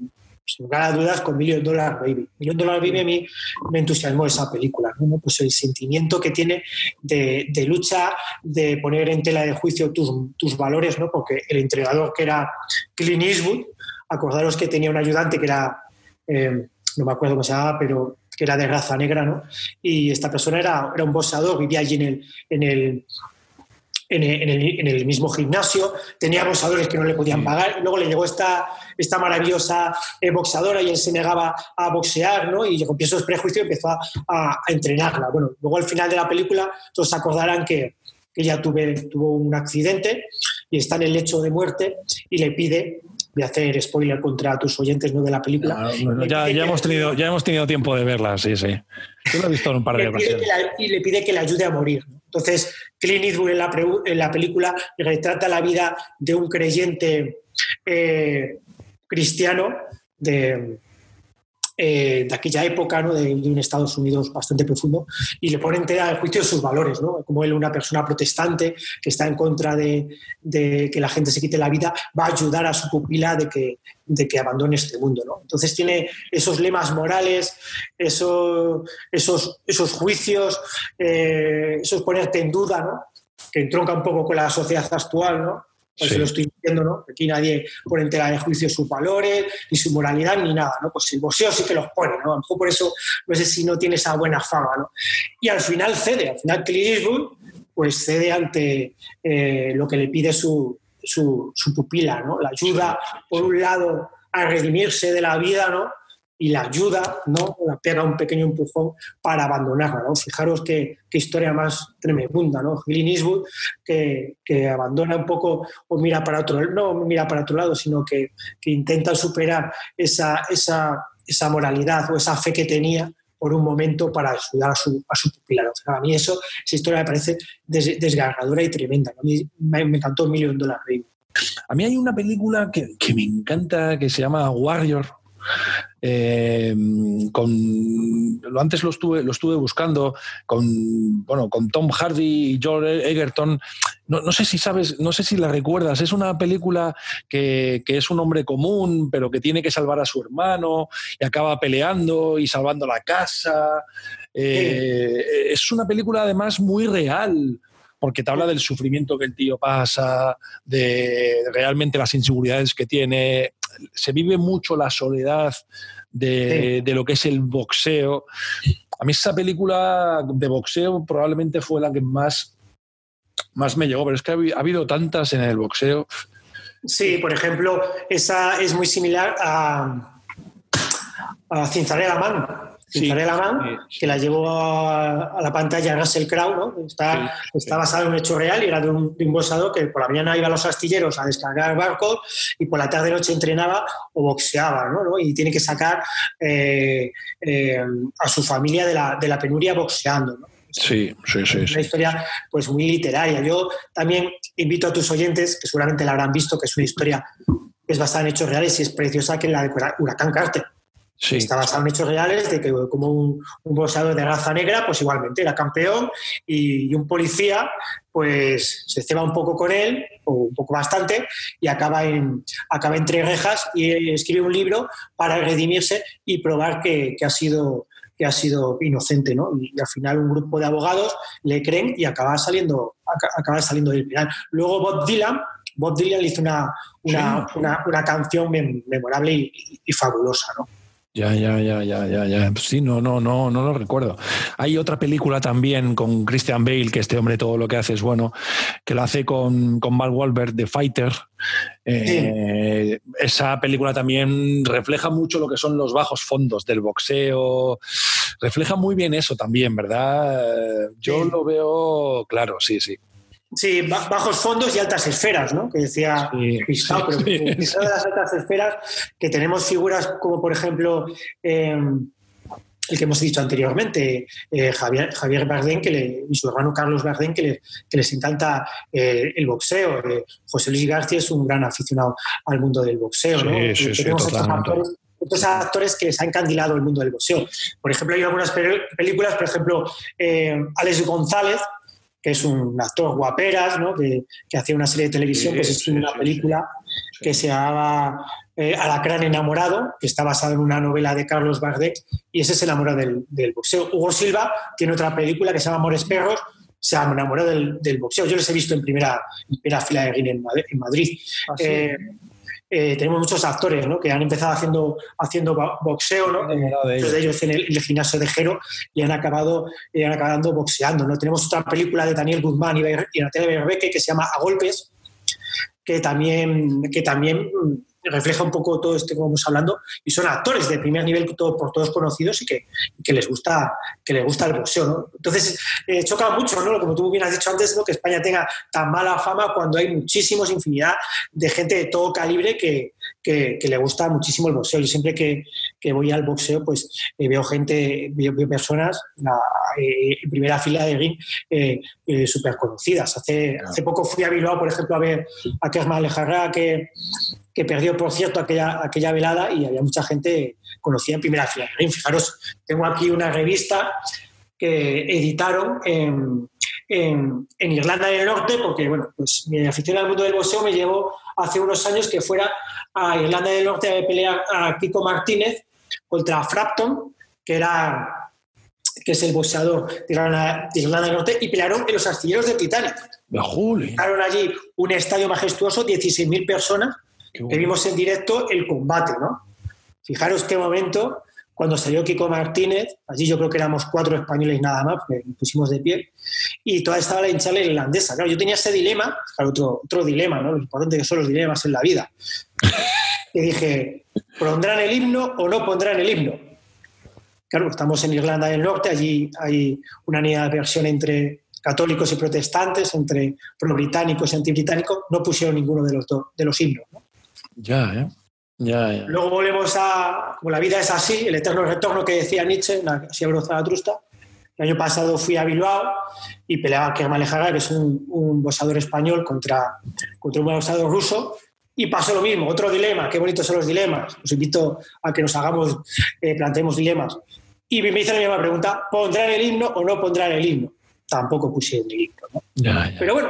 sin lugar a dudas, con Million Dollar Baby. Million Dollar Baby a mí me entusiasmó esa película, ¿no? pues el sentimiento que tiene de, lucha, de poner en tela de juicio tus, valores, ¿no? porque el entrenador que era Clint Eastwood, acordaros que tenía un ayudante que era, eh, no me acuerdo cómo se llamaba, pero que era de raza negra, ¿no? Y esta persona era, era un boxeador, vivía allí en el, en el en el, mismo gimnasio, tenía boxadores que no le podían pagar, y luego le llegó esta, esta maravillosa eh, boxeadora y él se negaba a boxear, ¿no? Y rompió esos prejuicios empezó a, entrenarla. Bueno, luego al final de la película todos se acordarán que, ella tuve, tuvo un accidente y está en el lecho de muerte y le pide a hacer spoiler contra tus oyentes ¿no? de la película. Ah, ya, ya hemos tenido, ya hemos tenido tiempo de verla, sí, sí. Yo lo he visto en un par de ocasiones. Y le pide que le ayude a morir. Entonces, Clint Eastwood en la, en la, película retrata la vida de un creyente eh, cristiano de, eh, de aquella época, de, un Estados Unidos bastante profundo, y le pone entera al juicio sus valores, como él, una persona protestante que está en contra de, que la gente se quite la vida, va a ayudar a su pupila de que, de que abandone este mundo. Entonces tiene esos lemas morales, esos, esos, esos juicios, eh, esos ponerte en duda, que entronca un poco con la sociedad actual. Por eso lo estoy diciendo, ¿no? Aquí nadie pone entera de juicio sus valores, ni su moralidad, ni nada, ¿no? Pues el boxeo sí que los pone, ¿no? A lo mejor por eso no sé si no tiene esa buena fama, ¿no? Y al final cede, al final Clint Eastwood pues cede ante eh, lo que le pide su, su, su pupila, ¿no? La ayuda, por un lado, a redimirse de la vida, ¿no? Y la ayuda, ¿no? La pega un pequeño empujón para abandonarla, ¿no? Fijaros qué, historia más tremenda, ¿no? Clint Eastwood que, que, abandona un poco o mira para otro, no mira para otro lado, sino que, que intenta superar esa, esa, esa, moralidad o esa fe que tenía por un momento para ayudar a su, a su pupila. a mí eso, esa historia me parece desgarradora y tremenda. A mí me, encantó Million Dollar Baby. A mí hay una película que, que, me encanta que se llama Warrior, eh, con, lo antes lo estuve, lo estuve buscando con, bueno, con Tom Hardy y George Egerton. No, sé si sabes, no sé si la recuerdas. Es una película que, es un hombre común, pero que tiene que salvar a su hermano y acaba peleando y salvando la casa. Eh, es una película además muy real porque te habla del sufrimiento que el tío pasa, de realmente las inseguridades que tiene. Se vive mucho la soledad de, lo que es el boxeo. A mí esa película de boxeo probablemente fue la que más, más me llegó, pero es que ha, habido tantas en el boxeo. Sí, por ejemplo, esa es muy similar a, a Cinzarella Man sí, que la llevó a, la pantalla Russell Crowe, ¿no? Está, está basado en un hecho real y era de un, de que por la mañana iba a los astilleros a descargar barcos y por la tarde noche entrenaba o boxeaba, ¿no? Y tiene que sacar eh, eh, a su familia de la, de la penuria boxeando, ¿no? Sí, sí, sí. Es una historia pues muy literaria. Yo también invito a tus oyentes, que seguramente la habrán visto, que es una historia que es basada en hechos reales y es preciosa, que es la de Huracán Carter. Está basado en hechos reales de que como un, un boxeador de raza negra, pues igualmente era campeón y, un policía pues se ceba un poco con él o un poco bastante, y acaba, en, acaba entre rejas y escribe un libro para redimirse y probar que, ha sido que ha sido inocente, ¿no? Y, al final un grupo de abogados le creen y acaba saliendo, acaba saliendo del penal. Luego Bob Dylan, Bob Dylan le hizo una, una, canción memorable y, y fabulosa, ¿no? Ya, ya, ya, ya, ya, ya. Sí, no, no, no, no lo recuerdo. Hay otra película también con Christian Bale, que este hombre todo lo que hace es bueno, que lo hace con, con Mal Wahlberg, The Fighter. Eh, esa película también refleja mucho lo que son los bajos fondos del boxeo. Refleja muy bien eso también, ¿verdad? Yo lo veo claro, sí, sí. Sí, bajos fondos y altas esferas, ¿no? Que decía Pistao, pero de las altas esferas, que tenemos figuras como, por ejemplo, em, el que hemos dicho anteriormente, eh, Javier, Javier Bardem que le, y su hermano Carlos Bardem, que, les encanta eh, el boxeo. Eh, José Luis García es un gran aficionado al mundo del boxeo, ¿no? Sí, sí, tenemos estos actores, que les ha encandilado el mundo del boxeo. Por ejemplo, hay algunas películas, por ejemplo, Alex González, que es un actor guaperas, ¿no? que, que hacía una serie de televisión, pues es una película que se llamaba eh, Alacrán enamorado, que está basada en una novela de Carlos Bardet, y ese se enamora del, del, boxeo. Hugo Silva tiene otra película que se llama Amores Perros, se ha enamorado del, del boxeo. Yo les he visto en primera, primera fila de en, en Madrid. ¿Ah, eh, eh, tenemos muchos actores ¿no? que han empezado haciendo, haciendo boxeo, ¿no? muchos de ellos en el, gimnasio de Jero y han acabado, han acabado boxeando. ¿no? Tenemos otra película de Daniel Guzmán y, y Natalia Berbeque que se llama A Golpes, que también, que también refleja un poco todo esto que vamos hablando y son actores de primer nivel todo, por todos conocidos y que, que, les gusta que les gusta el boxeo ¿no? entonces eh, choca mucho ¿no? como tú bien has dicho antes ¿no? que España tenga tan mala fama cuando hay muchísimos infinidad de gente de todo calibre que, que, le gusta muchísimo el boxeo. y siempre que, que voy al boxeo, pues eh, veo gente, veo, personas eh, en primera fila de ring eh, súper conocidas. Hace, hace poco fui a Bilbao, por ejemplo, a ver a Kerma Alejarra, que, que perdió, por cierto, aquella, aquella velada y había mucha gente conocida en primera fila de ring. Fijaros, tengo aquí una revista que editaron en, en, en, Irlanda del Norte, porque bueno, pues mi afición al mundo del boxeo me llevó hace unos años que fuera a Irlanda del Norte a pelear a Kiko Martínez contra Frapton, que era que es el boxeador de Irlanda, del Norte, y pelearon en los astilleros de Titanic. Pelearon allí un estadio majestuoso, 16.000 personas, que vimos en directo el combate, ¿no? Fijaros qué momento cuando salió Kiko Martínez, allí yo creo que éramos cuatro españoles nada más, porque nos pusimos de pie, y toda estaba la hinchada irlandesa. Claro, yo tenía ese dilema, claro, otro, otro dilema, ¿no? Lo importante que son los dilemas en la vida. Y dije, ¿pondrán el himno o no pondrán el himno? Claro, estamos en Irlanda del Norte, allí hay una versión entre católicos y protestantes, entre pro-británicos y anti-británicos, no pusieron ninguno de los, de los himnos. Ya, ¿eh? Luego volvemos a, como la vida es así, el eterno retorno que decía Nietzsche, así abro Trusta. El año pasado fui a Bilbao y peleaba a Kermal que es un, un boxeador español, contra, contra un boxeador ruso. Y pasó lo mismo, otro dilema, qué bonitos son los dilemas. Os invito a que nos hagamos, eh, planteemos dilemas. Y me hizo la misma pregunta, ¿pondrán el himno o no pondrán el himno? Tampoco pusieron el himno. Pero bueno,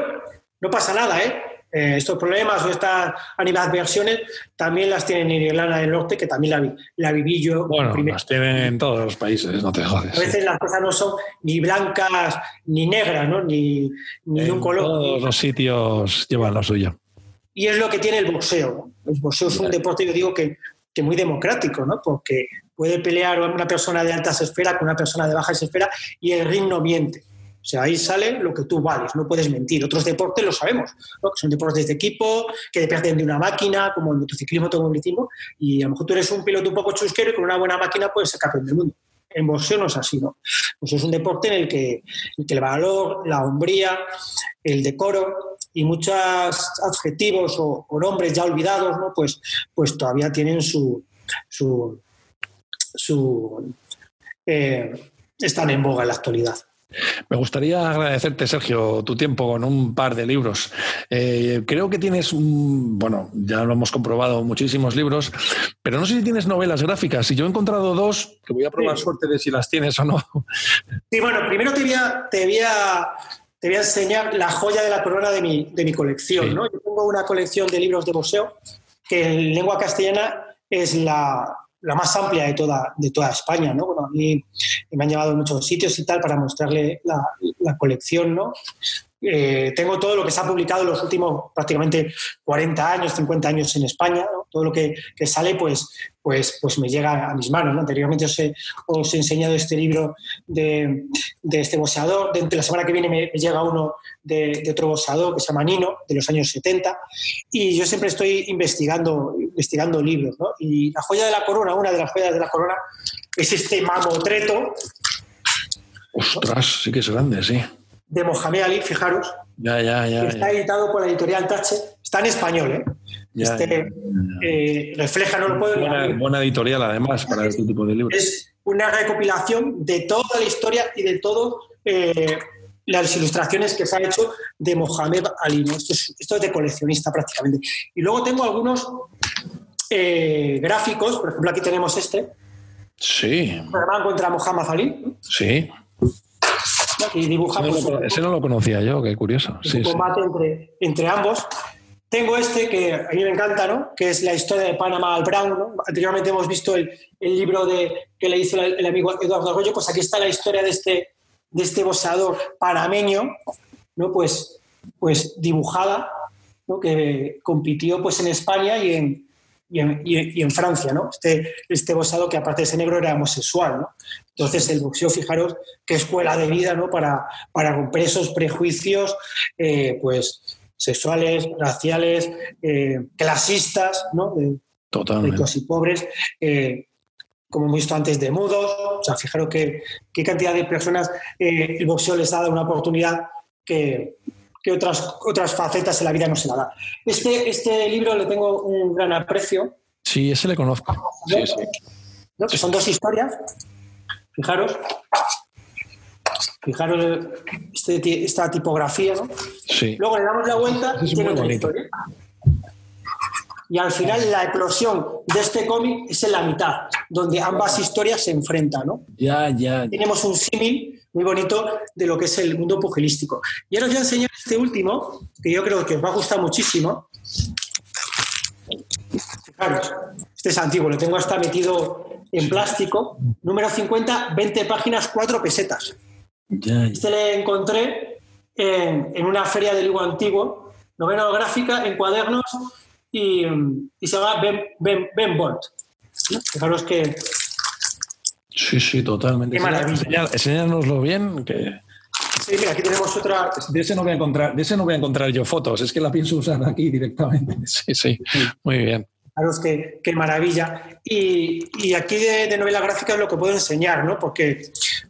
no pasa nada, ¿eh? Eh, estos problemas o estas animadversiones también las tienen en Irlanda del Norte, que también la, la viví yo. Bueno, las tienen en todos los países, no te jodes. A veces las cosas no son ni blancas ni negras, ¿no? ni, ni de un color. Todos los sitios llevan lo suyo. Y es lo que tiene el boxeo. El boxeo es un deporte, yo digo, que, que muy democrático, ¿no? porque puede pelear una persona de altas esferas con una persona de bajas esferas y el ring no miente. O sea, ahí sale lo que tú vales, no puedes mentir. Otros deportes lo sabemos, que son deportes de equipo, que dependen de una máquina, como el motociclismo, automovilismo, y a lo mejor tú eres un piloto un poco chusquero y con una buena máquina puedes ser campeón del mundo. En boxeo no es así, ¿no? Pues es un deporte en el que, el, valor, la hombría, el decoro y muchos adjetivos o, nombres ya olvidados, ¿no? Pues, pues todavía tienen su... su, su eh, están en boga en la actualidad. Me gustaría agradecerte, Sergio, tu tiempo con un par de libros. Eh, creo que tienes un, bueno, ya lo hemos comprobado, muchísimos libros, pero no sé si tienes novelas gráficas. Y yo he encontrado dos, que voy a probar suerte de si las tienes o no. Sí, bueno, primero te voy a, te te voy a enseñar la joya de la corona de mi, de mi colección. ¿no? Yo tengo una colección de libros de boxeo que en lengua castellana es la, la más amplia de toda, de toda España. ¿no? Bueno, a mí me han llevado a muchos sitios y tal para mostrarle la, la colección. ¿no? Eh, tengo todo lo que se ha publicado en los últimos prácticamente 40 años, 50 años en España. Todo lo que, sale, pues, pues, pues me llega a mis manos. Anteriormente os he, os he, enseñado este libro de, de este boxeador. De, la semana que viene me, llega uno de, de, otro boxeador que se llama Nino, de los años 70. Y yo siempre estoy investigando, investigando libros. ¿no? Y la joya de la corona, una de las joyas de la corona, es este mamotreto. Ostras, sí que es grande, sí de Mohamed Ali, fijaros. Ya, ya, ya. Está editado por la editorial Tache. Está en español, ¿eh? este, eh, refleja, no lo puedo buena, buena editorial, además, para este tipo de libros. Es una recopilación de toda la historia y de todo. Eh, las ilustraciones que se ha hecho de Mohamed Ali. Esto, es, de coleccionista prácticamente. Y luego tengo algunos eh, gráficos, por ejemplo, aquí tenemos este. Sí. contra Mohamed Ali. Sí y dibuja. Ese no, lo, conocía yo, qué curioso. un combate Entre, entre ambos. Tengo este que a mí me encanta, ¿no? que es la historia de Panamá al Brown. Anteriormente hemos visto el, el, libro de, que le hizo el, amigo Eduardo Arroyo, pues aquí está la historia de este, de este boxeador panameño, ¿no? pues, pues dibujada, ¿no? que compitió pues, en España y en, y en, Francia, ¿no? Este, este boxeador que aparte de ser negro era homosexual, ¿no? Entonces el boxeo, fijaros, qué escuela de vida, ¿no? Para, para romper esos prejuicios, eh, pues, sexuales, raciales, eh, clasistas, ¿no? De, Totalmente. Ricos y pobres, eh, como hemos visto antes, de mudos. O sea, fijaros qué, qué cantidad de personas el boxeo les ha dado una oportunidad que, que otras, otras facetas en la vida no se la da. Este, este libro le tengo un gran aprecio. Sí, ese le conozco. Sí, sí. Que son dos historias. Fijaros. Fijaros este, esta tipografía. ¿no? Sí. Luego le damos la vuelta y tiene otra historia. Y al final la eclosión de este cómic es en la mitad, donde ambas historias se enfrentan. ¿no? Ya, ya. Tenemos un símil muy bonito de lo que es el mundo pugilístico. Y ahora os voy a enseñar este último, que yo creo que os va a gustar muchísimo. Fijaros, este es antiguo, lo tengo hasta metido en plástico. Número 50, 20 páginas, 4 pesetas. Este le encontré en, una feria del libro antiguo, novena gráfica, en cuadernos, y, se llama Ben, ben, ben Bolt. Fijaros que Sí, sí, totalmente. Qué maravilla. Enseñárnoslo bien. Que... Sí, mira, aquí tenemos otra. De ese, no voy a encontrar, de ese no voy a encontrar yo fotos, es que la pienso usar aquí directamente. Sí, sí, muy bien. Claro, qué, qué maravilla. Y, y aquí de, de, novela gráfica es lo que puedo enseñar, ¿no? Porque,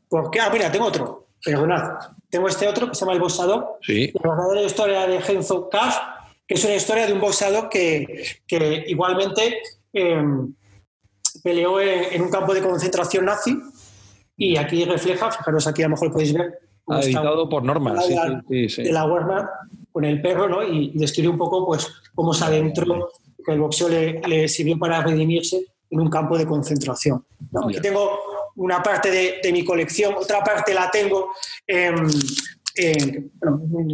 porque ah, mira, tengo otro, perdonad. Tengo este otro que se llama El Boxador. Sí. La verdadera historia de Genzo Kaf, que es una historia de un boxador que, que igualmente. Eh, peleó en, un campo de concentración nazi y aquí refleja, fijaros aquí a lo mejor podéis ver. Ha editado por normas, sí, sí, sí, De la Wehrmacht con el perro, ¿no? Y, describe un poco pues, cómo se adentró, que el boxeo le, le, sirvió para redimirse en un campo de concentración. Aquí tengo una parte de, de, mi colección, otra parte la tengo en, eh,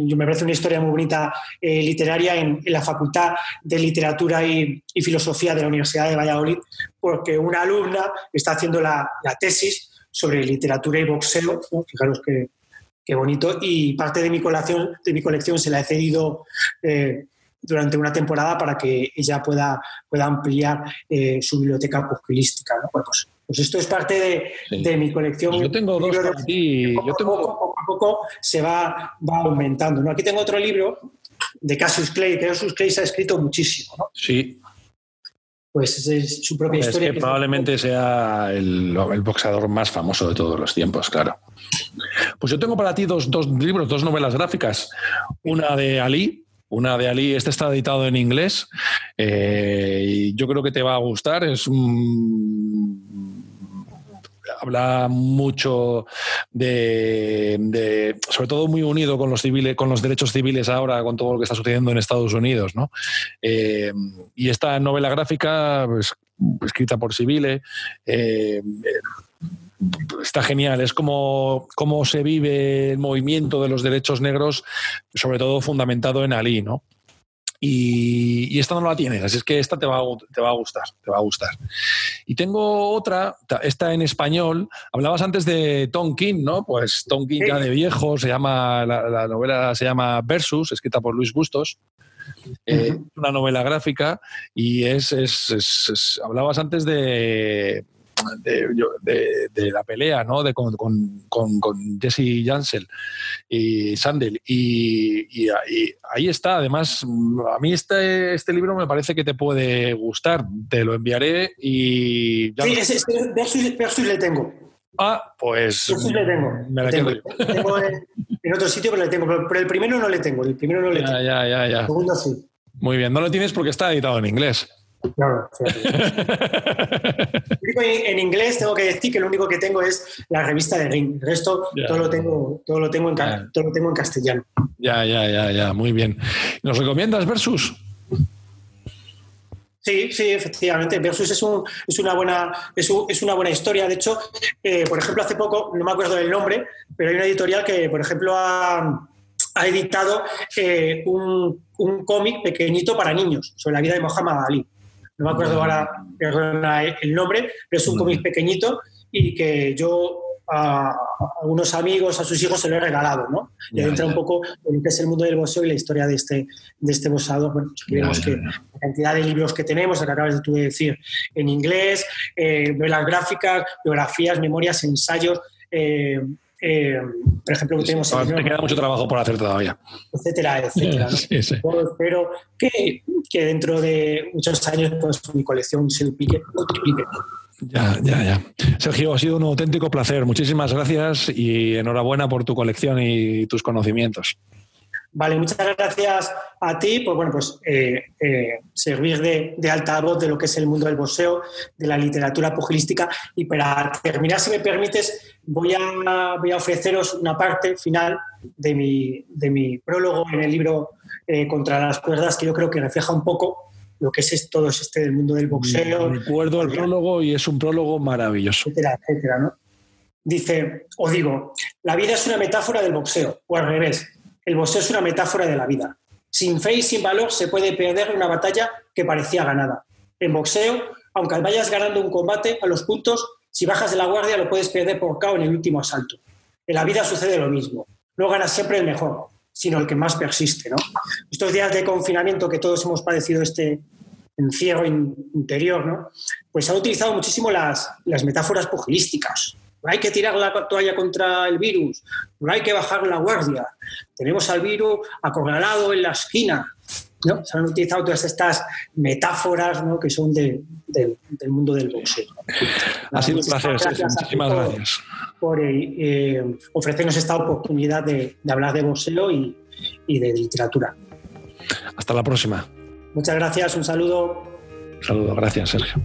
yo me parece una historia muy bonita eh, literaria en, la Facultad de Literatura y, Filosofía de la Universidad de Valladolid, porque una alumna está haciendo la, tesis sobre literatura y boxeo, fijaros qué, qué, bonito, y parte de mi colección, de mi colección se la he cedido eh, durante una temporada para que ella pueda, pueda ampliar su biblioteca posquilística. ¿no? pues, pues esto es parte de, mi colección. Yo tengo dos para ti. Poco, yo tengo... poco, a poco se va, va aumentando. ¿no? Aquí tengo otro libro de Cassius Clay, que Cassius Clay se ha escrito muchísimo. ¿no? Sí. Pues es su propia historia. Es que, probablemente sea el, el, boxeador más famoso de todos los tiempos, claro. Pues yo tengo para ti dos, dos libros, dos novelas gráficas. Una de Ali, una de Ali, este está editado en inglés eh, y yo creo que te va a gustar. Es un habla mucho de, sobre todo muy unido con los civiles, con los derechos civiles ahora, con todo lo que está sucediendo en Estados Unidos, ¿no? Eh, y esta novela gráfica, pues, escrita por civiles, eh, está genial. Es como cómo se vive el movimiento de los derechos negros, sobre todo fundamentado en Ali, ¿no? Y, esta no la tienes, así es que esta te va, a, te va a gustar, te va a gustar. Y tengo otra, esta en español. Hablabas antes de Tom King, ¿no? Pues Tom King ya de viejo, se llama, la, novela se llama Versus, escrita por Luis Bustos. Eh, una novela gráfica y es, hablabas antes de, de, la pelea ¿no? de, con, Jesse Jansel y Sandel. Y, ahí está. Además, a mí este, este libro me parece que te puede gustar. Te lo enviaré y... Ya sí, ese, versus, le tengo. Ah, pues. Le tengo. Me la tengo. tengo en, otro sitio, pero le tengo. Pero, el primero no le tengo. El primero no le tengo. Ya, ya, ya. El segundo sí. Muy bien. No lo tienes porque está editado en inglés. Claro, en inglés tengo que decir que lo único que tengo es la revista de Ring. El resto todo, lo tengo, todo, lo tengo en, todo lo tengo en castellano. Ya, ya, ya, ya, muy bien. ¿Nos recomiendas Versus? Sí, sí, efectivamente. Versus es, un, es, una, buena, es, es una buena historia. De hecho, eh, por ejemplo, hace poco, no me acuerdo del nombre, pero hay una editorial que, por ejemplo, ha, ha editado eh, un, un cómic pequeñito para niños sobre la vida de Muhammad Ali no me acuerdo ahora el nombre, pero es un cómic pequeñito y que yo a algunos amigos, a sus hijos se lo he regalado, ¿no? Y entra un poco en lo que es el mundo del boxeo y la historia de este, de este boxeador. Bueno, pues que la cantidad de libros que tenemos, la que acabas de decir, en inglés, eh, novelas gráficas, biografías, memorias, ensayos, eh, eh, por ejemplo, que tenemos... Te queda mucho trabajo por hacer todavía. Etcétera, etcétera. espero que, que, dentro de muchos años pues, mi colección se duplique o triplique. Ya, ya, ya. Sergio, ha sido un auténtico placer. Muchísimas gracias y enhorabuena por tu colección y tus conocimientos. Vale, muchas gracias a ti por bueno, pues, eh, eh, servir de, de, altavoz de lo que es el mundo del boxeo, de la literatura pugilística. Y para terminar, si me permites, voy a, voy a ofreceros una parte final de mi, de mi prólogo en el libro eh, Contra las cuerdas, que yo creo que refleja un poco lo que es todo este del mundo del boxeo. Recuerdo el prólogo y es un prólogo maravilloso. Etcétera, etcétera, ¿no? Dice, o digo, la vida es una metáfora del boxeo, o al revés el boxeo es una metáfora de la vida. Sin fe y sin valor se puede perder una batalla que parecía ganada. En boxeo, aunque vayas ganando un combate a los puntos, si bajas de la guardia lo puedes perder por KO en el último asalto. En la vida sucede lo mismo. No gana siempre el mejor, sino el que más persiste. Estos días de confinamiento que todos hemos padecido este encierro interior, ¿no? pues se han utilizado muchísimo las, las metáforas pugilísticas no hay que tirar la toalla contra el virus, no hay que bajar la guardia. Tenemos al virus acorralado en la esquina. ¿no? Se han utilizado todas estas metáforas ¿no? que son del mundo del boxeo. Ha sido un placer, muchísimas gracias. Por eh, eh, ofrecernos esta oportunidad de, hablar de boxeo y, y de literatura. Hasta la próxima. Muchas gracias, un saludo. Un saludo, gracias Sergio.